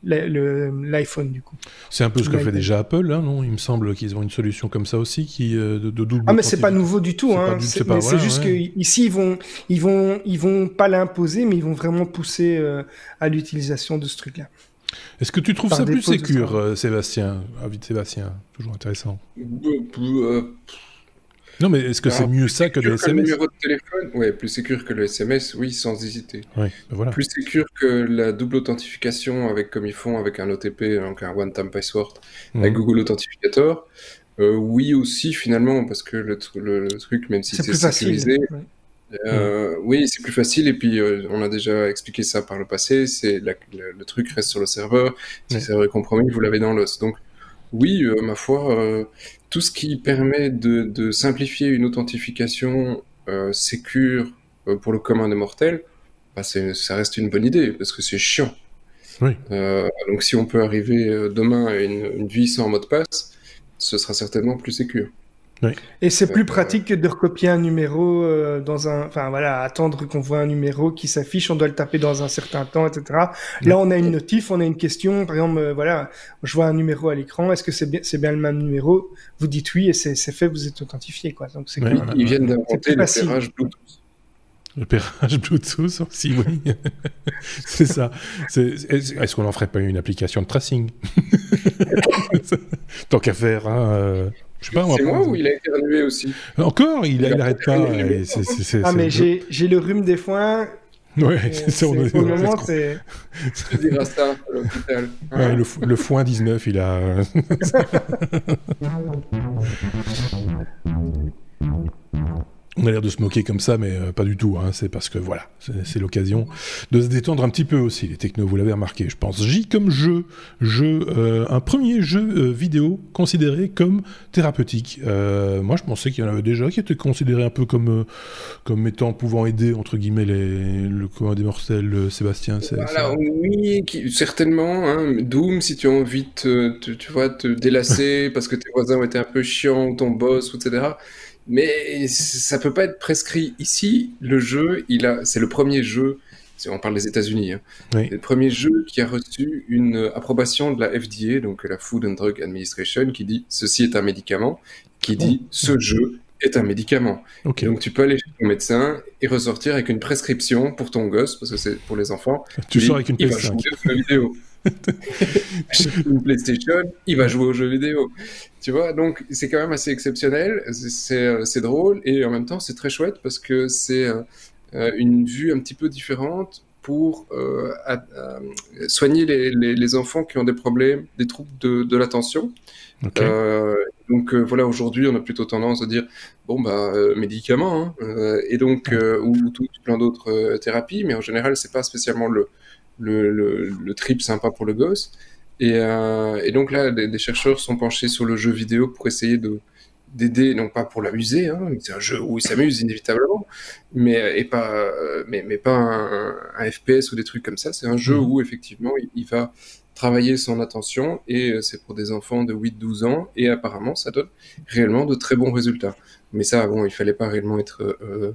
l'iPhone du coup. C'est un peu ce que fait déjà Apple, hein, non? Il me semble qu'ils ont une solution comme ça aussi qui euh, de, double. Ah mais c'est pas nouveau du tout, hein. C'est juste qu'ici ils vont ils vont ils vont pas l'imposer, mais ils vont vraiment pousser euh, à l'utilisation de ce truc-là. Est-ce que tu trouves ça plus sécure, euh, Sébastien? Avis de Sébastien, toujours intéressant. Non, mais est-ce que c'est mieux ça que le SMS le numéro de téléphone Oui, plus sécure que le SMS, oui, sans hésiter. Ben voilà. Plus sécure que la double authentification avec, comme ils font avec un OTP, donc un one-time password, avec mhm. Google Authentificator. Euh, oui aussi, finalement, parce que le, truc, même si c'est sécurisé, euh, mhm. oui, c'est plus facile. Et puis, euh, on a déjà expliqué ça par le passé. C'est le, truc reste sur le serveur. Si le serveur est compromis, vous l'avez dans l'os. Donc, oui, ma foi, tout ce qui permet de, simplifier une authentification euh, sécure euh, pour le commun des mortels, bah ça reste une bonne idée parce que c'est chiant. Euh, donc si on peut arriver euh, demain à une, une, vie sans mot de passe, ce sera certainement plus sécure. Et c'est plus pratique que de recopier un numéro euh, dans un, enfin voilà, attendre qu'on voit un numéro qui s'affiche, on doit le taper dans un certain temps, etc. Là, on a une notif, on a une question, par exemple, euh, voilà, je vois un numéro à l'écran, est-ce que c'est bien, c'est bien le même numéro? Vous dites oui et c'est, fait, vous êtes authentifié, quoi. Donc c'est Ils viennent d'inventer le pérage Bluetooth. Le pérage Bluetooth aussi, oui. c'est ça. est-ce qu'on en ferait pas une application de tracing? Tant qu'à faire, hein, euh, c'est moi ou il a éternué aussi Encore, il n'arrête pas. ah, mais j'ai le rhume des foins. Ouais, c'est ça. On pour le moment, c'est. Tu diras ça à l'hôpital. Ouais, le, le, foin 19, il a. On a l'air de se moquer comme ça, mais euh, pas du tout. Hein. C'est parce que voilà, c'est l'occasion de se détendre un petit peu aussi. Les technos, vous l'avez remarqué, je pense. J comme jeu, jeu euh, un premier jeu euh, vidéo considéré comme thérapeutique. moi, je pensais qu'il y en avait déjà qui étaient considérés un peu comme comme étant pouvant aider entre guillemets les, le commun des mortels. Sébastien, c'est voilà, oui, certainement. Hein. Doom, si tu as envie de te, tu vois, te délasser parce que tes voisins ont été un peu chiants, ton boss, etc mais ça peut pas être prescrit ici. Le jeu, il a, c'est le premier jeu. On parle des États-Unis, hein, le premier jeu qui a reçu une approbation de la FDA, donc la Food and Drug Administration, qui dit ceci est un médicament, qui dit oh. ce jeu est un médicament. Donc tu peux aller chez ton médecin et ressortir avec une prescription pour ton gosse, parce que c'est pour les enfants. Tu sors avec une PS5. une PlayStation, il va jouer aux jeux vidéo. Tu vois, donc c'est quand même assez exceptionnel, c'est euh, drôle et en même temps c'est très chouette parce que c'est euh, euh, une vue un petit peu différente pour soigner les, enfants qui ont des problèmes, des troubles de, l'attention. donc voilà, aujourd'hui, on a plutôt tendance à dire bon bah médicaments, hein, et donc ou, tout, plein d'autres thérapies, mais en général, c'est pas spécialement le, le, trip sympa pour le gosse. Et, euh, et donc là, des, chercheurs sont penchés sur le jeu vidéo pour essayer de d'aider, non pas pour l'amuser, hein, c'est un jeu où il s'amuse inévitablement, mais et pas mais, mais pas un, FPS ou des trucs comme ça. C'est un jeu mmh. où effectivement il, va travailler son attention et euh, c'est pour des enfants de 8-12 ans et apparemment ça donne réellement de très bons résultats. Mais ça, bon, il fallait pas réellement être euh,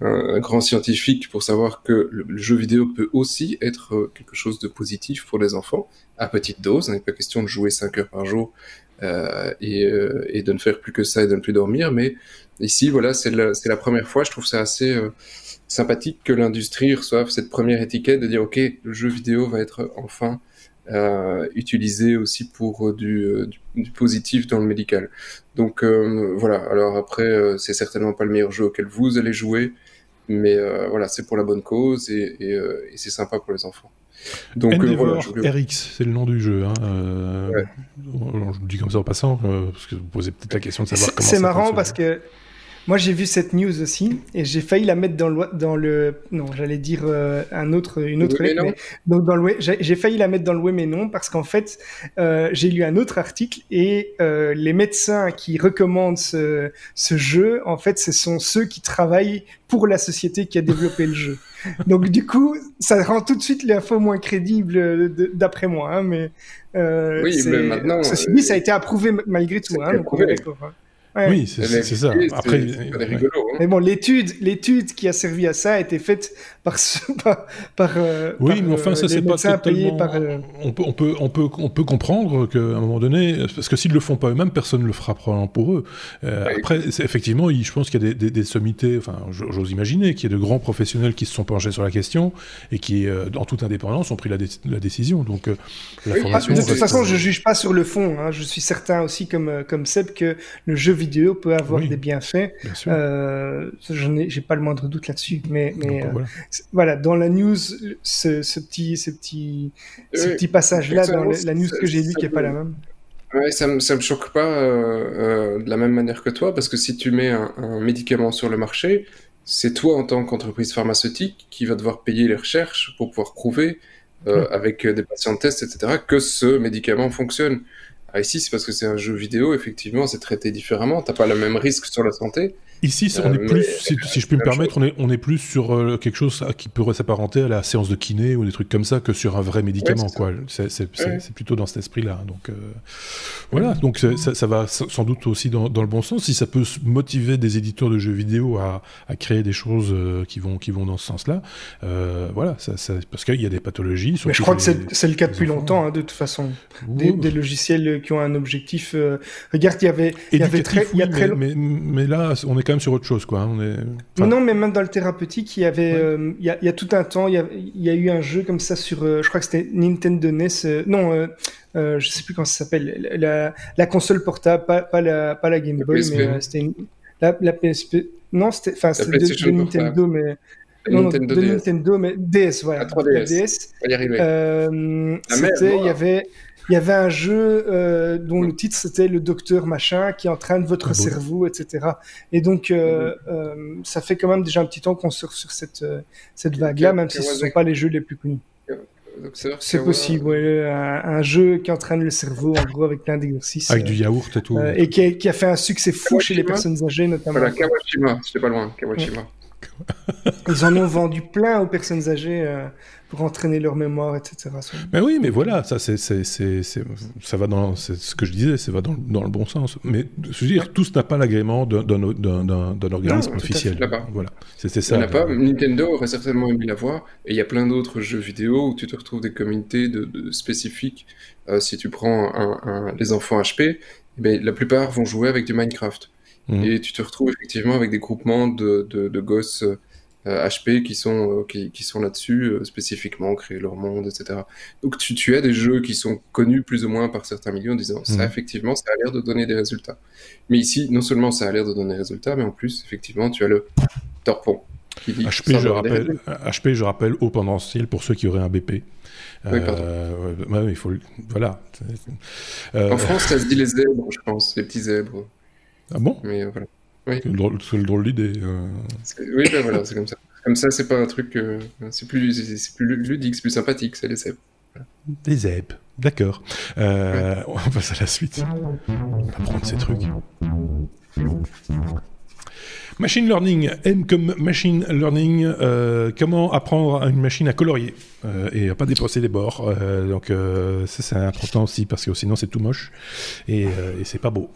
un, grand scientifique pour savoir que le, jeu vidéo peut aussi être euh, quelque chose de positif pour les enfants, à petite dose. Il n'est pas question de jouer 5 heures par jour euh, et, euh, et, de ne faire plus que ça et de ne plus dormir. Mais ici, voilà, c'est la, première fois. Je trouve ça assez euh, sympathique que l'industrie reçoive cette première étiquette de dire, OK, le jeu vidéo va être enfin euh, utilisé aussi pour du, du, du, positif dans le médical. Donc voilà, alors après, c'est certainement pas le meilleur jeu auquel vous allez jouer, mais euh, voilà, c'est pour la bonne cause et, et, euh, et c'est sympa pour les enfants. Donc, euh, voilà, RX, c'est le nom du jeu. Hein. Je vous le dis comme ça en passant, parce que vous posez peut-être la question de savoir comment C'est marrant parce que Moi, j'ai vu cette news aussi et j'ai failli la mettre dans le, dans le non, j'allais dire euh, un autre, une autre lettre, mais, donc dans le j'ai failli la mettre dans le web mais non parce qu'en fait, euh, j'ai lu un autre article et euh, les médecins qui recommandent ce, ce jeu, en fait, ce sont ceux qui travaillent pour la société qui a développé le jeu. Donc du coup, ça rend tout de suite l'info moins crédible d'après moi, hein, mais euh, oui, mais maintenant, ceci dit, ça a été approuvé malgré tout. Hein, approuvé. Oui, c'est ça. Après, rigolo, hein. mais bon, l'étude, l'étude qui a servi à ça a été faite par, par, par euh, oui, mais enfin, ça euh, c'est pas totalement. Par, euh, on peut, on peut, on peut, on peut comprendre qu'à un moment donné, parce que s'ils le font pas eux-mêmes, personne ne le fera probablement pour eux. après, effectivement, je pense qu'il y a des, des, sommités. Enfin, j'ose imaginer qu'il y a de grands professionnels qui se sont penchés sur la question et qui, en toute indépendance, ont pris la, la décision. Donc, la formation. de toute façon, je juge pas sur le fond. Hein. Je suis certain aussi, comme comme Seb, que le jeu vidéo peut avoir des bienfaits. Euh, je n'ai pas le moindre doute là-dessus. Mais, mais euh, voilà. dans la news, ce, petit, ce petit, ce petit passage-là dans la, news que j'ai lue qui n'est pas la même. Ouais, ça me, me choque pas euh, de la même manière que toi, parce que si tu mets un, médicament sur le marché, c'est toi en tant qu'entreprise pharmaceutique qui va devoir payer les recherches pour pouvoir prouver, avec des patients de test, etc., que ce médicament fonctionne. Ah, ici, c'est parce que c'est un jeu vidéo, effectivement, c'est traité différemment. T'as pas le même risque sur la santé. Ici, on est euh, plus, si, je puis me permettre, on est, on est plus sur euh, quelque chose qui pourrait s'apparenter à la séance de kiné ou des trucs comme ça que sur un vrai médicament. quoi. C'est plutôt dans cet esprit-là. Donc euh, voilà, donc ça, va sans doute aussi dans, le bon sens. Si ça peut motiver des éditeurs de jeux vidéo à, créer des choses qui, vont, qui vont dans ce sens-là, voilà, ça, parce qu'il y a des pathologies. Mais je crois que c'est le cas depuis longtemps, hein, de toute façon. Des, logiciels qui ont un objectif. regarde, il y avait, il y avait très, il y a très... mais, mais, là, on est quand même sur autre chose, quoi. Hein, on est... non, mais même dans le thérapeutique, il y avait, euh, il, y a, tout un temps, il y a, eu un jeu comme ça sur, euh, je crois que c'était Nintendo NES, euh, non, je sais plus comment ça s'appelle, la, console portable, pas, la, pas la Game Boy, mais c'était la, PSP, non, c'était, enfin, c'était de, Nintendo, mais non, Nintendo de, DS. Nintendo, mais DS, voilà. 3DS. DS. c'était, il y avait il y avait un jeu euh, dont le titre c'était le docteur machin qui entraîne votre ah cerveau, etc. Et donc euh, euh, ça fait quand même déjà un petit temps qu'on surfe sur cette cette vague-là, même si ce ne sont pas les jeux les plus connus. C'est possible, ouais, un, jeu qui entraîne le cerveau, en gros, avec plein d'exercices. Avec du yaourt et tout. et qui a, qui a, fait un succès fou chez les personnes âgées, notamment. Voilà, Kawashima, c'était pas loin, Kawashima. Ils en ont vendu plein aux personnes âgées pour entraîner leur mémoire, etc. Mais oui, mais voilà, ça, c'est, ça va dans, ce que je disais, ça va dans, dans le bon sens. Mais je veux dire, tous n'a pas l'agrément d'un, organisme officiel. Voilà, c'était ça. pas. Nintendo aurait certainement aimé l'avoir. Et il y a plein d'autres jeux vidéo où tu te retrouves des communautés de, spécifiques. Euh, si tu prends un, les enfants HP, eh la plupart vont jouer avec du Minecraft. Mmh. Et tu te retrouves effectivement avec des groupements de, de gosses HP euh, qui sont, euh, qui, qui sont là-dessus, euh, spécifiquement, créer leur monde, etc. Donc tu, tu, as des jeux qui sont connus plus ou moins par certains millions en disant ça, mhm. effectivement, ça a l'air de donner des résultats. Mais ici, non seulement ça a l'air de donner des résultats, mais en plus, effectivement, tu as le torpon. HP, je rappelle, HP, je rappelle, au potentiel pour ceux qui auraient un BP. Oui, il faut, voilà. En France, ça se dit les zèbres, je pense, les petits zèbres. Ah bon? Mais voilà. Oui. C'est le drôle, d'idée. Euh. Oui, ben voilà, c'est comme ça. Comme ça, c'est pas un truc. Euh, c'est plus, c'est plus ludique, c'est plus sympathique, c'est les zèbres. Des zèbres, d'accord. Euh, on passe à la suite. On va prendre ces trucs. Machine learning, M comme machine learning, euh, comment apprendre à une machine à colorier euh, et à pas dépasser les bords. Euh, donc ça c'est important aussi parce que sinon c'est tout moche et, c'est pas beau.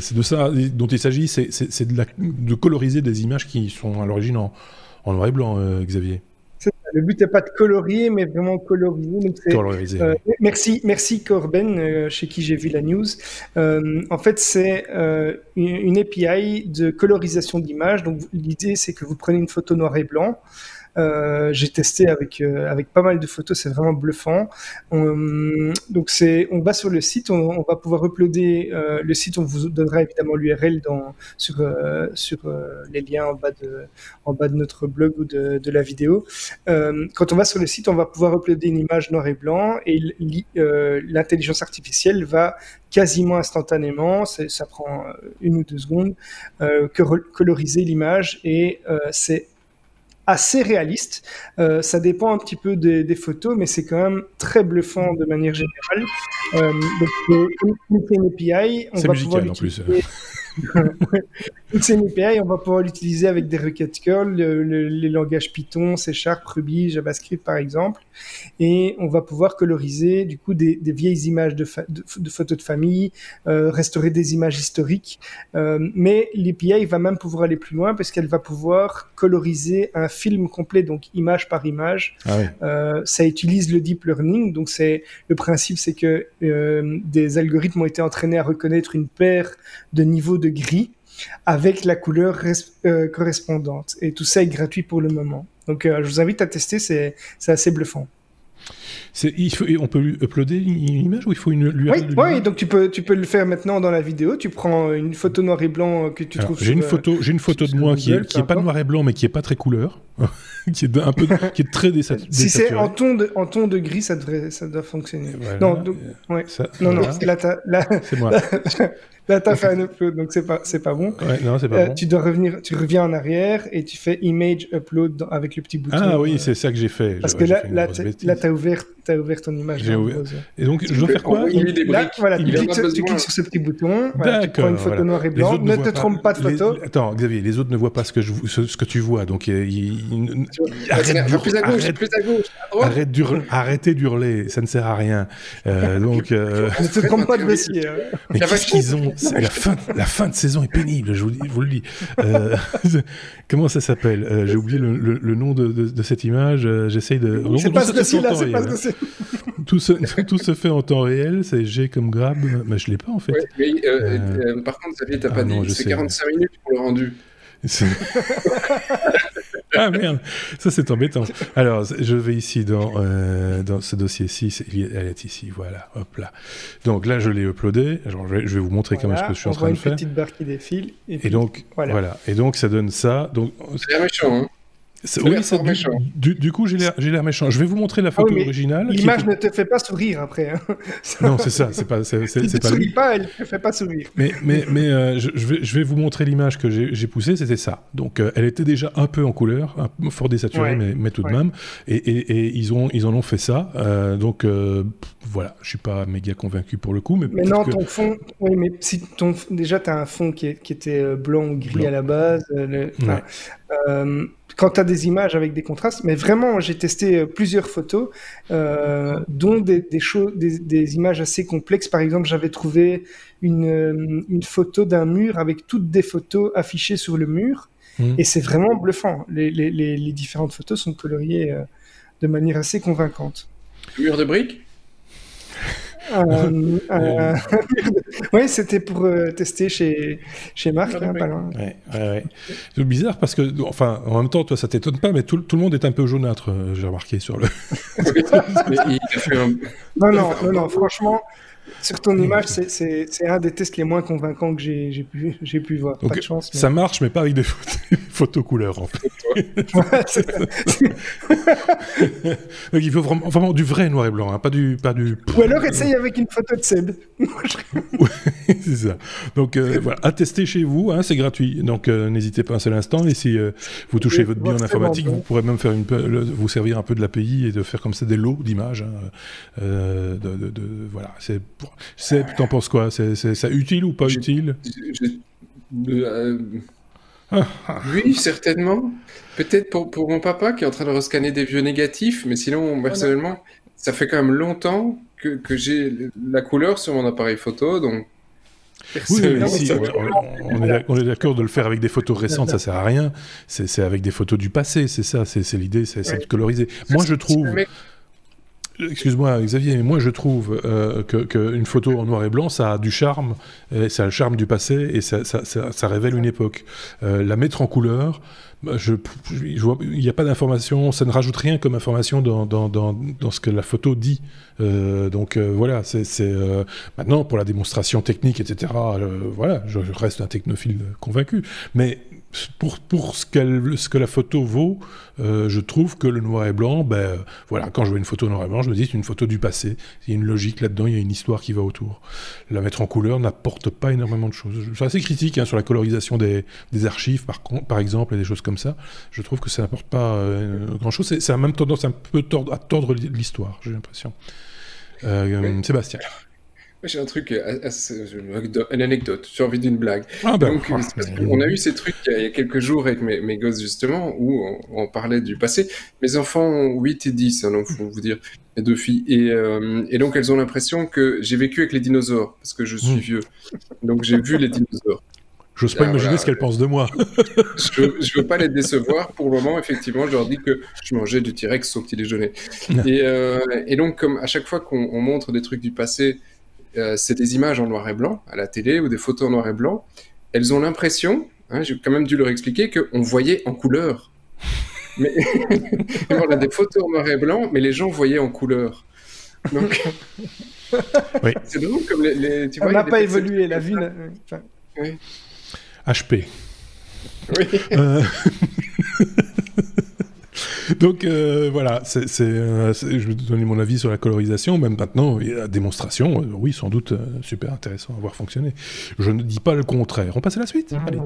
c'est de ça dont il s'agit, c'est de, de, coloriser des images qui sont à l'origine en, en, noir et blanc, Xavier. Le but n'est pas de colorier, mais vraiment coloriser. Euh, merci, merci Corben, euh, chez qui j'ai vu la news. Euh, en fait, c'est une API de colorisation d'image. Donc, l'idée, c'est que vous prenez une photo noir et blanc. Euh, j'ai testé avec euh, avec pas mal de photos, c'est vraiment bluffant. donc c'est, on va sur le site, on, va pouvoir uploader le site. On vous donnera évidemment l'URL dans sur sur les liens en bas de en bas de notre blog ou de, la vidéo. quand on va sur le site, on va pouvoir uploader une image noir et blanc et l'intelligence artificielle va quasiment instantanément, ça prend euh, une ou deux secondes, euh, coloriser l'image et euh, c'est assez réaliste. ça dépend un petit peu des, photos, mais c'est quand même très bluffant de manière générale. donc, une API, on va pouvoir en plus. Une API, on va pouvoir l'utiliser avec des requêtes curl, les langages Python, C Sharp, Ruby, JavaScript par exemple. Et on va pouvoir coloriser du coup des, vieilles images de, photos de famille, euh, restaurer des images historiques. Euh, mais l'API va même pouvoir aller plus loin parce qu'elle va pouvoir coloriser un film complet, donc image par image. Ah euh, ça utilise le deep learning. Donc c'est le principe, c'est que des algorithmes ont été entraînés à reconnaître une paire de niveaux de gris avec la couleur euh, correspondante. Et tout ça est gratuit pour le moment. Donc euh, je vous invite à tester, c'est assez bluffant. Il faut, on peut uploader une image ou il faut une URL Oui, oui donc tu peux, tu peux le faire maintenant dans la vidéo. Tu prends une photo noir et blanc que tu trouves J'ai une photo, j'ai une photo de moi qui est, qui est pas noir et blanc mais qui est pas très couleur. qui est un peu, qui est très désaturé. Si c'est en ton de, en ton de gris, ça devrait, ça doit fonctionner. non, donc, ouais. non, non, là, là c'est moi. Là, tu as fait un upload, donc c'est pas, c'est pas bon. Ouais, non, c'est pas euh, bon. Tu dois revenir, tu reviens en arrière et tu fais image upload avec le petit bouton. Ah oui, euh, c'est ça que j'ai fait. Parce que là, là, tu as ouvert, as ouvert ton image. J'ai ouvert. Et donc, je dois faire quoi il, il, Là, voilà, tu, cliques, tu cliques sur ce petit bouton. Voilà, tu prends une photo noire et blanc. Ne te trompe pas de photo. Attends, Xavier, les autres ne voient pas ce que, je, ce, que tu vois. Donc, Arrêtez d'hurler, ça ne sert à rien. Euh, donc, ne te trompe pas de dossier. Mais qu'est-ce qu'ils ont la fin, la fin de saison est pénible, je vous, le dis. Euh, comment ça s'appelle? Euh, J'ai oublié le, nom de, cette image. Euh, j'essaye de. C'est pas ce dossier-là, c'est pas ce tout, se, tout se fait en temps réel, c'est G comme grab, mais je l'ai pas en fait. Ouais, mais, par contre, Xavier, t'as ah pas dit, c'est 45 minutes pour le rendu. ah merde, ça c'est embêtant. Alors, je vais ici dans, euh, dans ce dossier-ci, elle est ici, voilà, hop là. Donc là, je l'ai uploadé, Alors, je, vais, vous montrer comment est-ce que je suis en train de faire. une petite barre qui défile. Et, donc, voilà. Et donc, ça donne ça. Donc, c'est méchant, hein oui, du, du, coup, j'ai l'air méchant. Je vais vous montrer la ah photo originale. L'image ne te fait pas sourire après. Hein. non, c'est ça. C'est pas. C'est, si ne souris pas, elle ne te fait pas sourire. Mais, mais, mais euh, je, vais, je vais vous montrer l'image que j'ai poussée. C'était ça. Donc, euh, elle était déjà un peu en couleur, un, fort désaturée, mais, mais, tout de même. Et, et, et, ils, ont, ils en ont fait ça. Euh, donc, voilà. Je suis pas méga convaincu pour le coup. Mais, mais non, ton fond. Oui, mais si ton... déjà, tu as un fond qui, qui était blanc ou gris à la base. Le quand tu as des images avec des contrastes, mais vraiment, j'ai testé euh, plusieurs photos, euh, dont des, des, des, des, images assez complexes. Par exemple, j'avais trouvé une, euh, une photo d'un mur avec toutes des photos affichées sur le mur, mmh. et c'est vraiment bluffant. Les, les, les, différentes photos sont coloriées de manière assez convaincante. Mur de briques? Euh, euh, oui, c'était pour euh, tester chez, chez Marc, hein, pas loin. Ouais, ouais, C'est bizarre parce que, enfin, en même temps, toi, ça t'étonne pas, mais tout, tout, le monde est un peu jaunâtre, j'ai remarqué sur le. non, non, non, non, franchement, sur ton image, c'est un des tests les moins convaincants que j'ai pu, pu voir. pas de chance, Ça marche, mais pas avec des photos, couleurs, en fait. Donc il faut vraiment, vraiment, du vrai noir et blanc, hein, pas, du, pas du... Ou alors essaye avec une photo de Seb. c'est ça. Donc euh, voilà, à tester chez vous, hein, c'est gratuit. Donc euh, n'hésitez pas un seul instant. Et si euh, vous touchez votre bien en informatique, vous pourrez même faire une, vous servir un peu de l'API et de faire comme ça des lots d'images. Hein, de, de, de, voilà, c'est, t'en penses quoi? C'est, ça utile ou pas utile? euh, Oui, certainement. Peut-être pour, pour, mon papa qui est en train de rescanner des vieux négatifs, mais sinon, personnellement, ça fait quand même longtemps que, que j'ai la couleur sur mon appareil photo, donc oui, mais si, on, est, d'accord de le faire avec des photos récentes, ça sert à rien. C'est avec des photos du passé, c'est ça, c'est l'idée, c'est de coloriser. Moi, je trouve. Excuse-moi, Xavier, mais moi je trouve euh, qu'une photo en noir et blanc, ça a du charme, ça a le charme du passé et ça, révèle une époque. Euh, la mettre en couleur, bah, je, il n'y a pas d'information, ça ne rajoute rien comme information dans ce que la photo dit. Euh, donc euh, voilà, c'est euh, maintenant pour la démonstration technique, etc. voilà, je, reste un technophile convaincu, mais pour, ce, que la photo vaut, je trouve que le noir et blanc, ben, voilà, quand je vois une photo noir et blanc, je me dis c'est une photo du passé. Il y a une logique là-dedans, il y a une histoire qui va autour. La mettre en couleur n'apporte pas énormément de choses. Je suis assez critique hein, sur la colorisation des, archives, par, par exemple, et des choses comme ça. Je trouve que ça n'apporte pas grand-chose. C'est même tendance à tordre l'histoire, j'ai l'impression. Euh, Sébastien. J'ai un truc, une anecdote, j'ai envie d'une blague. Ah ben, Donc, on a eu ces trucs il y a quelques jours avec mes, mes gosses, justement, où on, parlait du passé. Mes enfants ont 8 et 10, hein, donc faut vous dire, mes deux filles. Et, euh, et donc, elles ont l'impression que j'ai vécu avec les dinosaures, parce que je suis hmm. vieux. Donc, j'ai vu les dinosaures. J'ose pas ah, imaginer ce qu'elle pense de moi. je, veux, veux pas les décevoir. Pour le moment, effectivement, je leur dis que je mangeais du T-Rex au petit déjeuner. et, euh, et, donc, comme à chaque fois qu'on montre des trucs du passé, euh, c'est des images en noir et blanc à la télé ou des photos en noir et blanc, elles ont l'impression, hein, j'ai quand même dû leur expliquer, qu'on voyait en couleur. Mais on a des photos en noir et blanc, mais les gens voyaient en couleur. Donc, oui. c'est drôle comme les, tu vois, On n'a pas évolué, la vie. Oui. HP. Oui. Euh, donc euh, voilà, c'est, euh, je vais donner mon avis sur la colorisation. Même maintenant, la démonstration, oui, sans doute super intéressant à voir fonctionner. Je ne dis pas le contraire. On passe à la suite? Allez.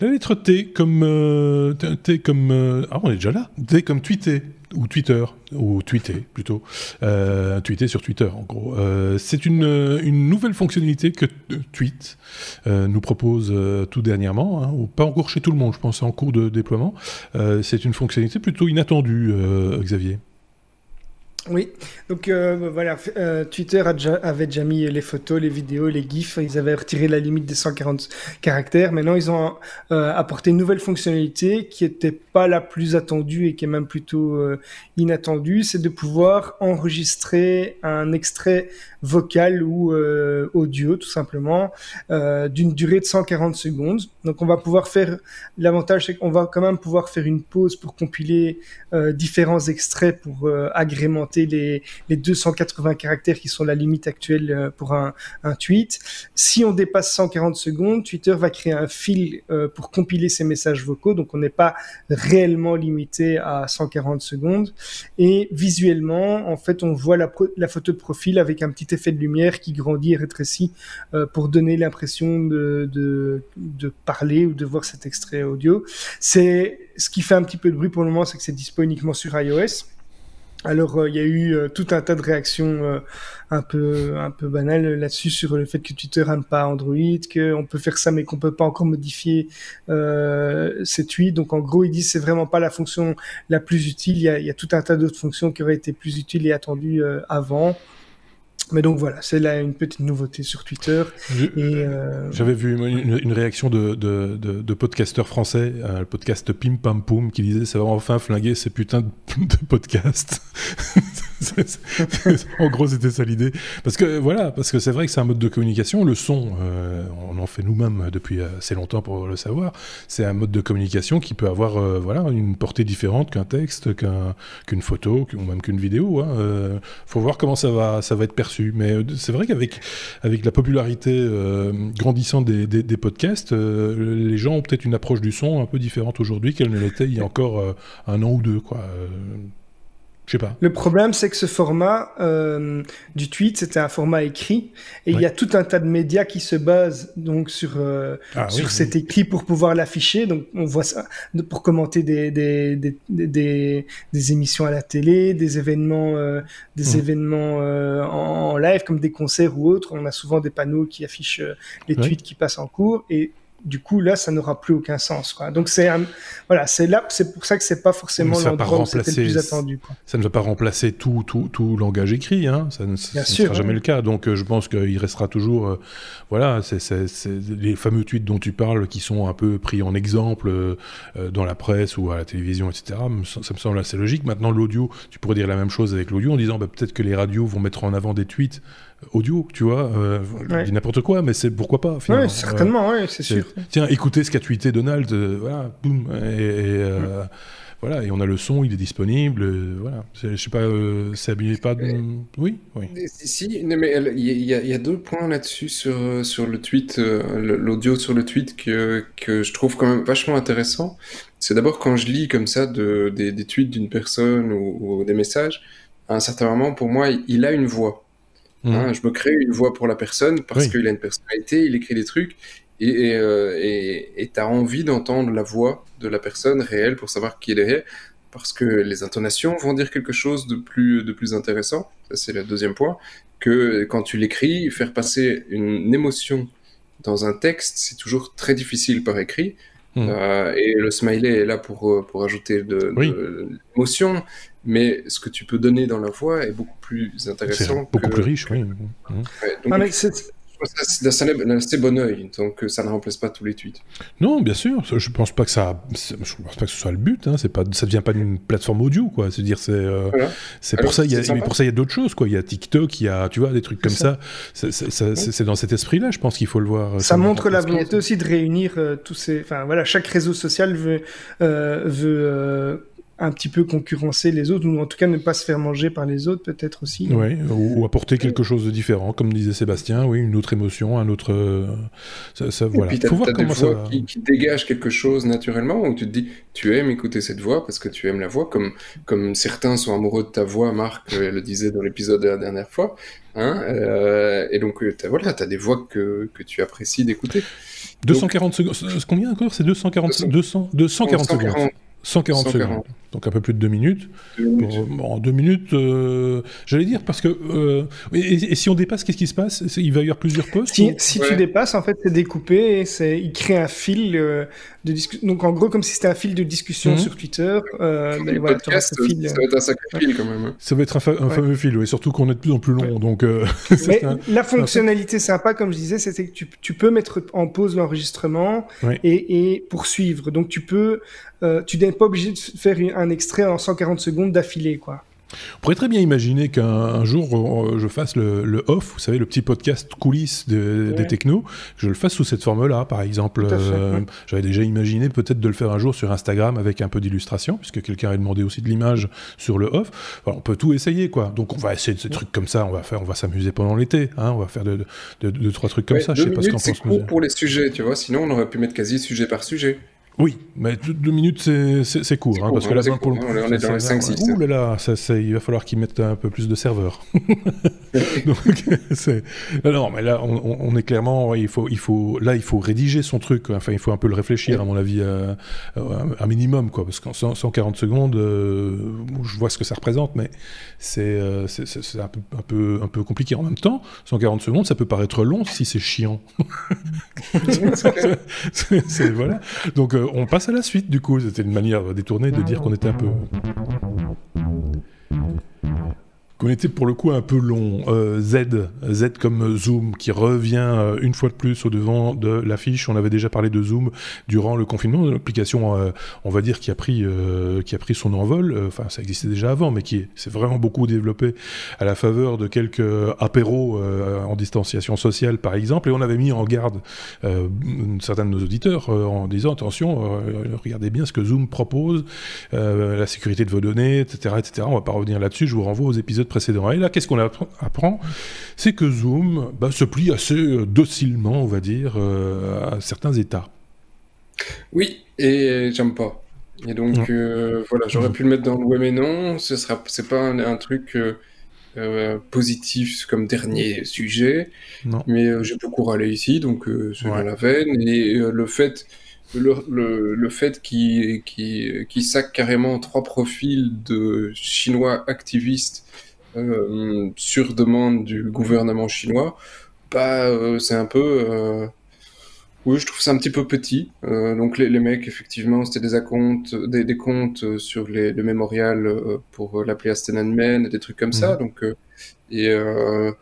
La lettre T comme T comme ah on est déjà là. T comme tweeter ou Twitter, ou tweeter plutôt, euh, tweeter sur Twitter en gros. Euh, c'est une, nouvelle fonctionnalité que Tweet euh, nous propose tout dernièrement, hein, pas encore chez tout le monde, je pense, en cours de déploiement. C'est une fonctionnalité plutôt inattendue, Xavier. Oui, donc euh, voilà, euh, Twitter avait déjà mis les photos, les vidéos, les GIFs, ils avaient retiré la limite des 140 caractères. Maintenant, ils ont euh, apporté une nouvelle fonctionnalité qui n'était pas la plus attendue et qui est même plutôt inattendue, c'est de pouvoir enregistrer un extrait vocal ou audio, tout simplement, d'une durée de 140 secondes. Donc, on va pouvoir faire, l'avantage, c'est qu'on va quand même pouvoir faire une pause pour compiler différents extraits pour agrémenter les, les 280 caractères qui sont la limite actuelle euh, pour un, un, tweet. Si on dépasse 140 secondes, Twitter va créer un fil euh, pour compiler ces messages vocaux, donc on n'est pas réellement limité à 140 secondes. Et visuellement, en fait, on voit la, la photo de profil avec un petit effet de lumière qui grandit et rétrécit euh, pour donner l'impression de, de, parler ou de voir cet extrait audio. C'est ce qui fait un petit peu de bruit pour le moment, c'est que c'est dispo uniquement sur iOS. Alors euh, il y a eu euh, tout un tas de réactions un peu un peu banales là-dessus sur le fait que Twitter n'aime pas Android, qu'on peut faire ça mais qu'on peut pas encore modifier ces tweets. Donc en gros ils disent c'est vraiment pas la fonction la plus utile. Il y a tout un tas d'autres fonctions qui auraient été plus utiles et attendues avant. Mais donc voilà, c'est là une petite nouveauté sur Twitter. Euh, j'avais vu une, réaction de, de, de, podcasteurs français, euh, le podcast Pim Pam Poum, qui disait ça va enfin flinguer ces putains de, podcasts. en gros, c'était ça l'idée. Parce que voilà, parce que c'est vrai que c'est un mode de communication. Le son, euh, on en fait nous-mêmes depuis assez longtemps pour le savoir. C'est un mode de communication qui peut avoir voilà une portée différente qu'un texte, qu'une photo, ou même qu'une vidéo. Hein. faut voir comment ça va, ça va être perçu mais euh, c'est vrai qu'avec avec la popularité euh, grandissante des, des, podcasts, euh, les gens ont peut-être une approche du son un peu différente aujourd'hui qu'elle ne l'était il y a encore un an ou deux. Quoi. Le problème, c'est que ce format euh, du tweet, c'était un format écrit, et il y a tout un tas de médias qui se basent donc sur euh, ah sur cet écrit pour pouvoir l'afficher. Donc, on voit ça pour commenter des des, des, des, des émissions à la télé, des événements euh, des mmh. événements en, live comme des concerts ou autres. On a souvent des panneaux qui affichent les tweets qui passent en cours, et du coup, là, ça n'aura plus aucun sens. Quoi. Donc, c'est voilà, c'est là, c'est pour ça que c'est pas forcément l'endroit le plus attendu. Quoi. Ça ne va pas remplacer tout, tout, tout langage écrit, hein. ça ne, sera jamais le cas. Donc, euh, je pense qu'il restera toujours, euh, voilà, c'est les fameux tweets dont tu parles qui sont un peu pris en exemple euh, dans la presse ou à la télévision, etc. Ça, me semble assez logique. Maintenant, l'audio, tu pourrais dire la même chose avec l'audio en disant bah, peut-être que les radios vont mettre en avant des tweets audio, tu vois, euh, dis n'importe quoi, mais c'est pourquoi pas. Oui, certainement, ouais, c'est sûr. Tiens, écoutez ce qu'a tweeté Donald, euh, voilà, boum, et, euh, voilà, et on a le son, il est disponible, euh, voilà. Je sais pas, c'est abîmé pas de... Oui, oui. Si, mais il y, a deux points là-dessus sur, sur le tweet, l'audio sur le tweet que, que je trouve quand même vachement intéressant. C'est d'abord quand je lis comme ça de, des, des tweets d'une personne ou, ou, des messages, à un certain moment, pour moi, il a une voix. Hein, mhm. je me crée une voix pour la personne parce qu'il a une personnalité, il écrit des trucs et tu as envie d'entendre la voix de la personne réelle pour savoir qui elle est parce que les intonations vont dire quelque chose de plus, de plus intéressant. Ça, c'est le deuxième point. Que quand tu l'écris, faire passer une émotion dans un texte, c'est toujours très difficile par écrit. Mhm. Euh, et le smiley est là pour, pour ajouter de, de l'émotion mais ce que tu peux donner dans la voix est beaucoup plus intéressant. Beaucoup plus riche, oui. c'est d'un assez bon oeil, donc euh, ça ne remplace pas tous les tweets. Non, bien sûr, je pense pas que ça, je pense pas que ce soit le but. Hein. C'est pas, ça devient pas d'une plateforme audio, quoi. C'est dire, c'est, euh, c'est pour ça, il y a, pour ça, il y a d'autres choses, quoi. Il y a TikTok, il y a, tu vois, des trucs comme ça. C'est dans cet esprit-là, je pense qu'il faut le voir. Ça, montre la volonté aussi de réunir euh, tous ces, enfin voilà, chaque réseau social veut, veut un petit peu concurrencer les autres, ou en tout cas ne pas se faire manger par les autres, peut-être aussi. Oui, ou, apporter quelque chose de différent, comme disait Sébastien, oui, une autre émotion, un autre. Euh, ça, voilà. Il faut voir comment ça va. Qui, qui dégage quelque chose naturellement, où tu te dis, tu aimes écouter cette voix parce que tu aimes la voix, comme, comme certains sont amoureux de ta voix, Marc euh, le disait dans l'épisode de la dernière fois. Hein, euh, et donc, as, voilà, tu as des voix que, que tu apprécies d'écouter. 240 secondes. Combien encore? C'est 240, 200, 240 secondes. 140, secondes. Donc un peu plus de deux minutes. en deux minutes, euh, j'allais dire, parce que... Euh, et, si on dépasse, qu'est-ce qui se passe? Il va y avoir plusieurs postes Si, tu dépasses, en fait, c'est découpé, et il crée un fil euh, de discussion. Donc en gros, comme si c'était un fil de discussion mhm. sur Twitter. mais voilà, podcast, ça va être un sacré fil quand même. Hein. Ça va être un, fameux fil, et surtout qu'on est de plus en plus long. Donc, mais la fonctionnalité sympa, comme je disais, c'était que tu, tu, peux mettre en pause l'enregistrement et, et poursuivre. Donc tu peux... tu n'es pas obligé de faire un extrait en 140 secondes d'affilée, quoi. On pourrait très bien imaginer qu'un jour euh, je fasse le, off, vous savez, le petit podcast coulisses des technos, que je le fasse sous cette forme-là, par exemple. Euh, j'avais déjà imaginé peut-être de le faire un jour sur Instagram avec un peu d'illustration, puisque quelqu'un a demandé aussi de l'image sur le off. on peut tout essayer, quoi. Donc on va essayer de ces trucs comme ça, on va faire, on va s'amuser pendant l'été, hein, on va faire deux, de, trois trucs comme ça. Je sais pas ce qu'en pense. pour les sujets, tu vois. Sinon, on aurait pu mettre quasi sujet par sujet. Oui, mais deux minutes, c'est court. Hein, parce que là, pour on est dans les 5-6. Ouh là là, ça, il va falloir qu'ils mettent un peu plus de serveurs. non, mais là, on, est clairement, il faut, il faut, là, il faut rédiger son truc. Enfin, il faut un peu le réfléchir, à mon avis, euh, un minimum, quoi. Parce qu'en 140 secondes, euh, je vois ce que ça représente, mais c'est euh, un, peu, un, peu, un peu compliqué. En même temps, 140 secondes, ça peut paraître long si c'est chiant. voilà. Donc, on passe à la suite, du coup. C'était une manière détournée de dire qu'on était un peu qu'on était pour le coup un peu long. Euh, Z, Z comme Zoom, qui revient euh, une fois de plus au devant de l'affiche. On avait déjà parlé de Zoom durant le confinement, l'application, euh, on va dire, qui a pris, qui a pris son envol. Enfin, ça existait déjà avant, mais qui s'est vraiment beaucoup développé à la faveur de quelques apéros en distanciation sociale, par exemple. Et on avait mis en garde certains de nos auditeurs en disant attention, regardez bien ce que Zoom propose, la sécurité de vos données, etc., etc. On va pas revenir là-dessus. Je vous renvoie aux épisodes précédent. Et là, qu'est-ce qu'on apprend? C'est que Zoom bah, se plie assez euh, docilement, on va dire, euh, à certains états. Oui, et j'aime pas. Et donc, euh, voilà, j'aurais pu le mettre dans le ouais mais non, ce sera, c'est pas un, truc positif comme dernier sujet, non. mais j'ai beaucoup râlé ici, donc c'est dans la veine, et le fait le, le, le, fait qu'il qui qui sac carrément trois profils de chinois activistes euh, sur demande du gouvernement chinois, bah, euh, c'est un peu. Euh, Oui, je trouve ça un petit peu petit. Euh, donc les, les, mecs, effectivement, c'était des, comptes, des, des, comptes sur les, le mémorial euh, pour l'appeler Astenanmen, des trucs comme ça. Mhm. Donc, euh, et euh,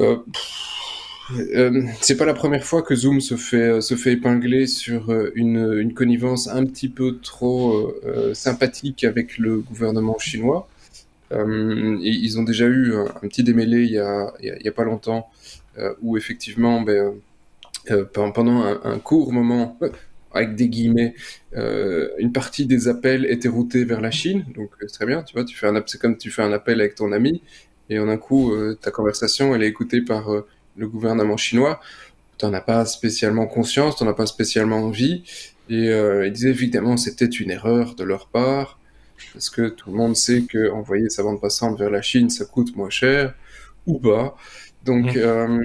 euh, c'est pas la première fois que Zoom se fait, se fait épingler sur une, une connivence un petit peu trop sympathique avec le gouvernement chinois. Ils ont déjà eu un, petit démêlé il y a, pas longtemps où effectivement, ben, euh, pendant un, court moment, avec des guillemets, euh, une partie des appels était routée vers la Chine, donc c'est euh, très bien, tu vois, tu fais un c'est comme tu fais un appel avec ton ami, et en un coup, ta conversation, elle est écoutée par le gouvernement chinois, tu n'en as pas spécialement conscience, tu n'en as pas spécialement envie, et il disait évidemment c'était une erreur de leur part, parce que tout le monde sait que envoyer sa bande passante vers la Chine, ça coûte moins cher, ou pas, donc, mmh. euh,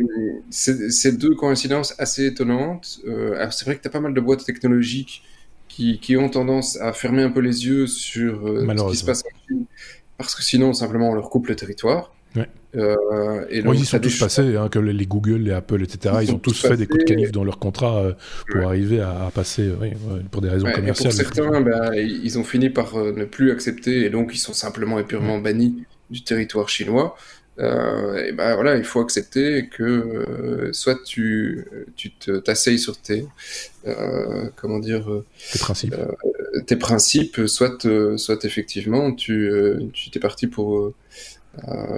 c'est deux coïncidences assez étonnantes. Euh, c'est vrai que tu as pas mal de boîtes technologiques qui, qui, ont tendance à fermer un peu les yeux sur euh, ce qui se passe en Chine, parce que sinon, simplement, on leur coupe le territoire. Ouais. Euh, et donc, ils sont tous passés, hein, que les Google, les Apple, etc. Ils, ont tous fait des coups de canif dans leur contrat euh, pour arriver à, passer oui, pour des raisons commerciales. pour certains, ben, ils ont fini par ne plus accepter et donc ils sont simplement et purement bannis du territoire chinois. Euh, et ben voilà, il faut accepter que euh, soit tu, tu t'asseyes sur tes, euh, comment dire, tes principes, tes principes, soit, soit effectivement tu, tu t'es parti pour,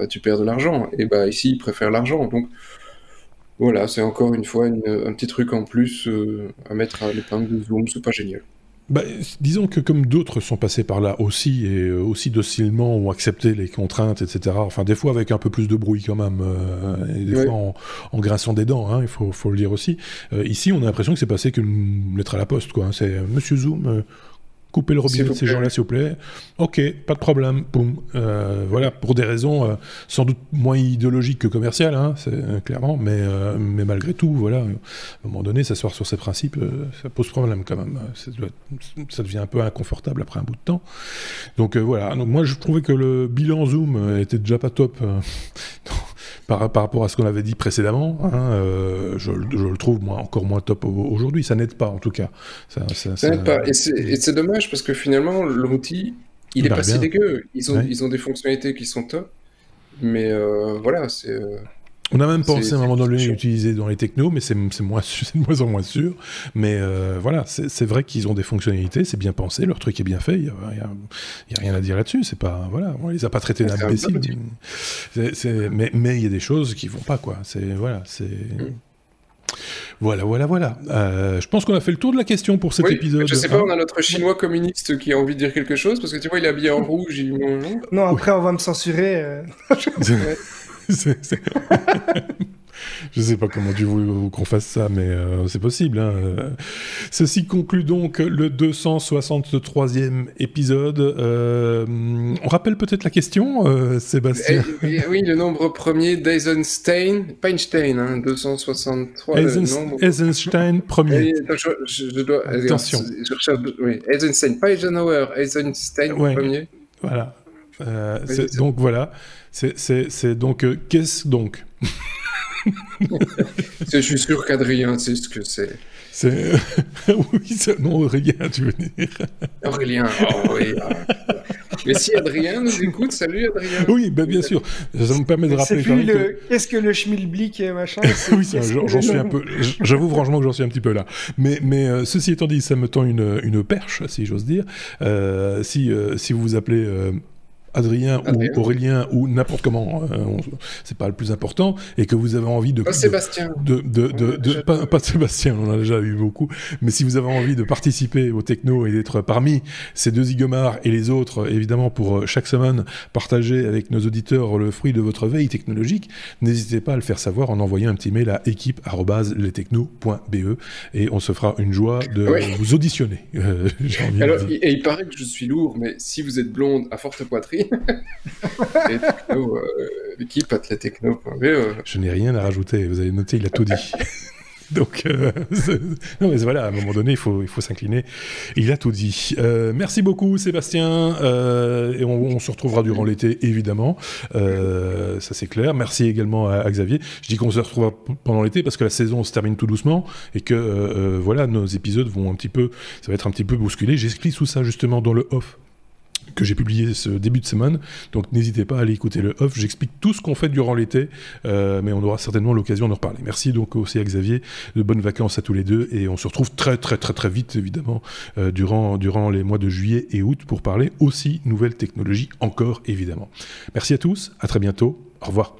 tu perds de l'argent. Et ben ici, ils préfèrent l'argent. Donc voilà, c'est encore une fois un petit truc en plus à mettre à l'épingle de Zoom, c'est pas génial. Bah, disons que comme d'autres sont passés par là aussi, et euh, aussi docilement ont accepté les contraintes, etc., enfin des fois avec un peu plus de bruit quand même, euh, et des fois en, en, grinçant des dents, hein, il faut, faut, le dire aussi, euh, ici on a l'impression que c'est passé qu'une lettre à la poste, quoi. Hein. C'est Monsieur Zoom, couper le robinet de ces gens-là, s'il vous plaît. Ok, pas de problème. Boum. Euh, voilà, pour des raisons euh, sans doute moins idéologiques que commerciales, hein, euh, clairement, mais, mais malgré tout, voilà, à un moment donné, s'asseoir sur ces principes, ça pose problème quand même. Ça, devient un peu inconfortable après un bout de temps. Donc voilà. Donc moi, je trouvais que le bilan Zoom était déjà pas top par, rapport à ce qu'on avait dit précédemment. Hein, euh, je, le trouve moi, encore moins top aujourd'hui. Ça n'aide pas, en tout cas. Ça, n'aide pas. Et c'est dommage parce que finalement, l'outil, il est pas si dégueu. Ils ont, ils ont des fonctionnalités qui sont top. Mais euh, voilà, c'est. Euh, on a même pensé à un moment donné l'utiliser dans les technos, mais c'est moins, de moins en moins sûr. Mais euh, voilà, c'est vrai qu'ils ont des fonctionnalités, c'est bien pensé, leur truc est bien fait, il n'y a, rien à dire là-dessus. C'est pas voilà, on les a pas traités d'imbéciles. Mais il y a des choses qui vont pas quoi. C'est voilà, c'est. Mm. Voilà, voilà, voilà. Euh, je pense qu'on a fait le tour de la question pour cet épisode. Je sais pas, on a notre chinois communiste qui a envie de dire quelque chose, parce que tu vois, il est habillé en rouge. Non, après, on va me censurer. Euh. Je sais pas comment tu veux qu'on fasse ça, mais euh, c'est possible. Hein. Ceci conclut donc le 263e épisode. Euh, on rappelle peut-être la question, euh, Sébastien eh, eh, Oui, le nombre premier d'Eisenstein, pas Einstein, hein, 263. Eisenstein premier. je, dois, Attention. Je recherche, oui, Eisenstein, pas Eisenhower, Eisenstein premier. Voilà. donc voilà. C'est donc euh, qu'est-ce donc? Je suis sûr qu'Adrien sait ce que c'est. C'est oui, non Aurélien, tu veux dire? Aurélien, oh, oui. Ah. Mais si Adrien nous écoute, salut Adrien. Oui, ben, bien sûr. Ça me permet de rappeler. Qu'est-ce que le schmilblick et machin? Oui, j'en suis un peu. J'avoue franchement que j'en suis un petit peu là. Mais, mais euh, ceci étant dit, ça me tend une, une perche, si j'ose dire. Euh, si, si vous vous appelez Adrien, ou Aurélien ou n'importe comment, euh, c'est pas le plus important, et que vous avez envie de... Pas Sébastien. De, de, de, pas, pas, Sébastien, on en a déjà eu beaucoup, mais si vous avez envie de participer au techno et d'être parmi ces deux zigomars et les autres, évidemment, pour euh, chaque semaine partager avec nos auditeurs le fruit de votre veille technologique, n'hésitez pas à le faire savoir en envoyant un petit mail à équipe.lestechno.be et on se fera une joie de vous auditionner. Euh, Alors, et il paraît que je suis lourd, mais si vous êtes blonde à forte poitrine, L'équipe euh, Je n'ai rien à rajouter, vous avez noté, il a tout dit. Donc, euh, non, mais voilà, à un moment donné, il faut, s'incliner. Il a tout dit. Euh, merci beaucoup, Sébastien. Euh, et on, se retrouvera durant l'été, évidemment. ça, c'est clair. Merci également à, Xavier. Je dis qu'on se retrouvera pendant l'été parce que la saison se termine tout doucement et que, voilà, nos épisodes vont un petit peu, ça va être un petit peu bousculé. J'explique tout ça justement dans le off que j'ai publié ce début de semaine. Donc n'hésitez pas à aller écouter le off. J'explique tout ce qu'on fait durant l'été, euh, mais on aura certainement l'occasion d'en reparler. Merci donc aussi à Xavier. De bonnes vacances à tous les deux et on se retrouve très très très très vite évidemment euh, durant, durant les mois de juillet et août pour parler aussi nouvelles technologies encore évidemment. Merci à tous, à très bientôt, au revoir.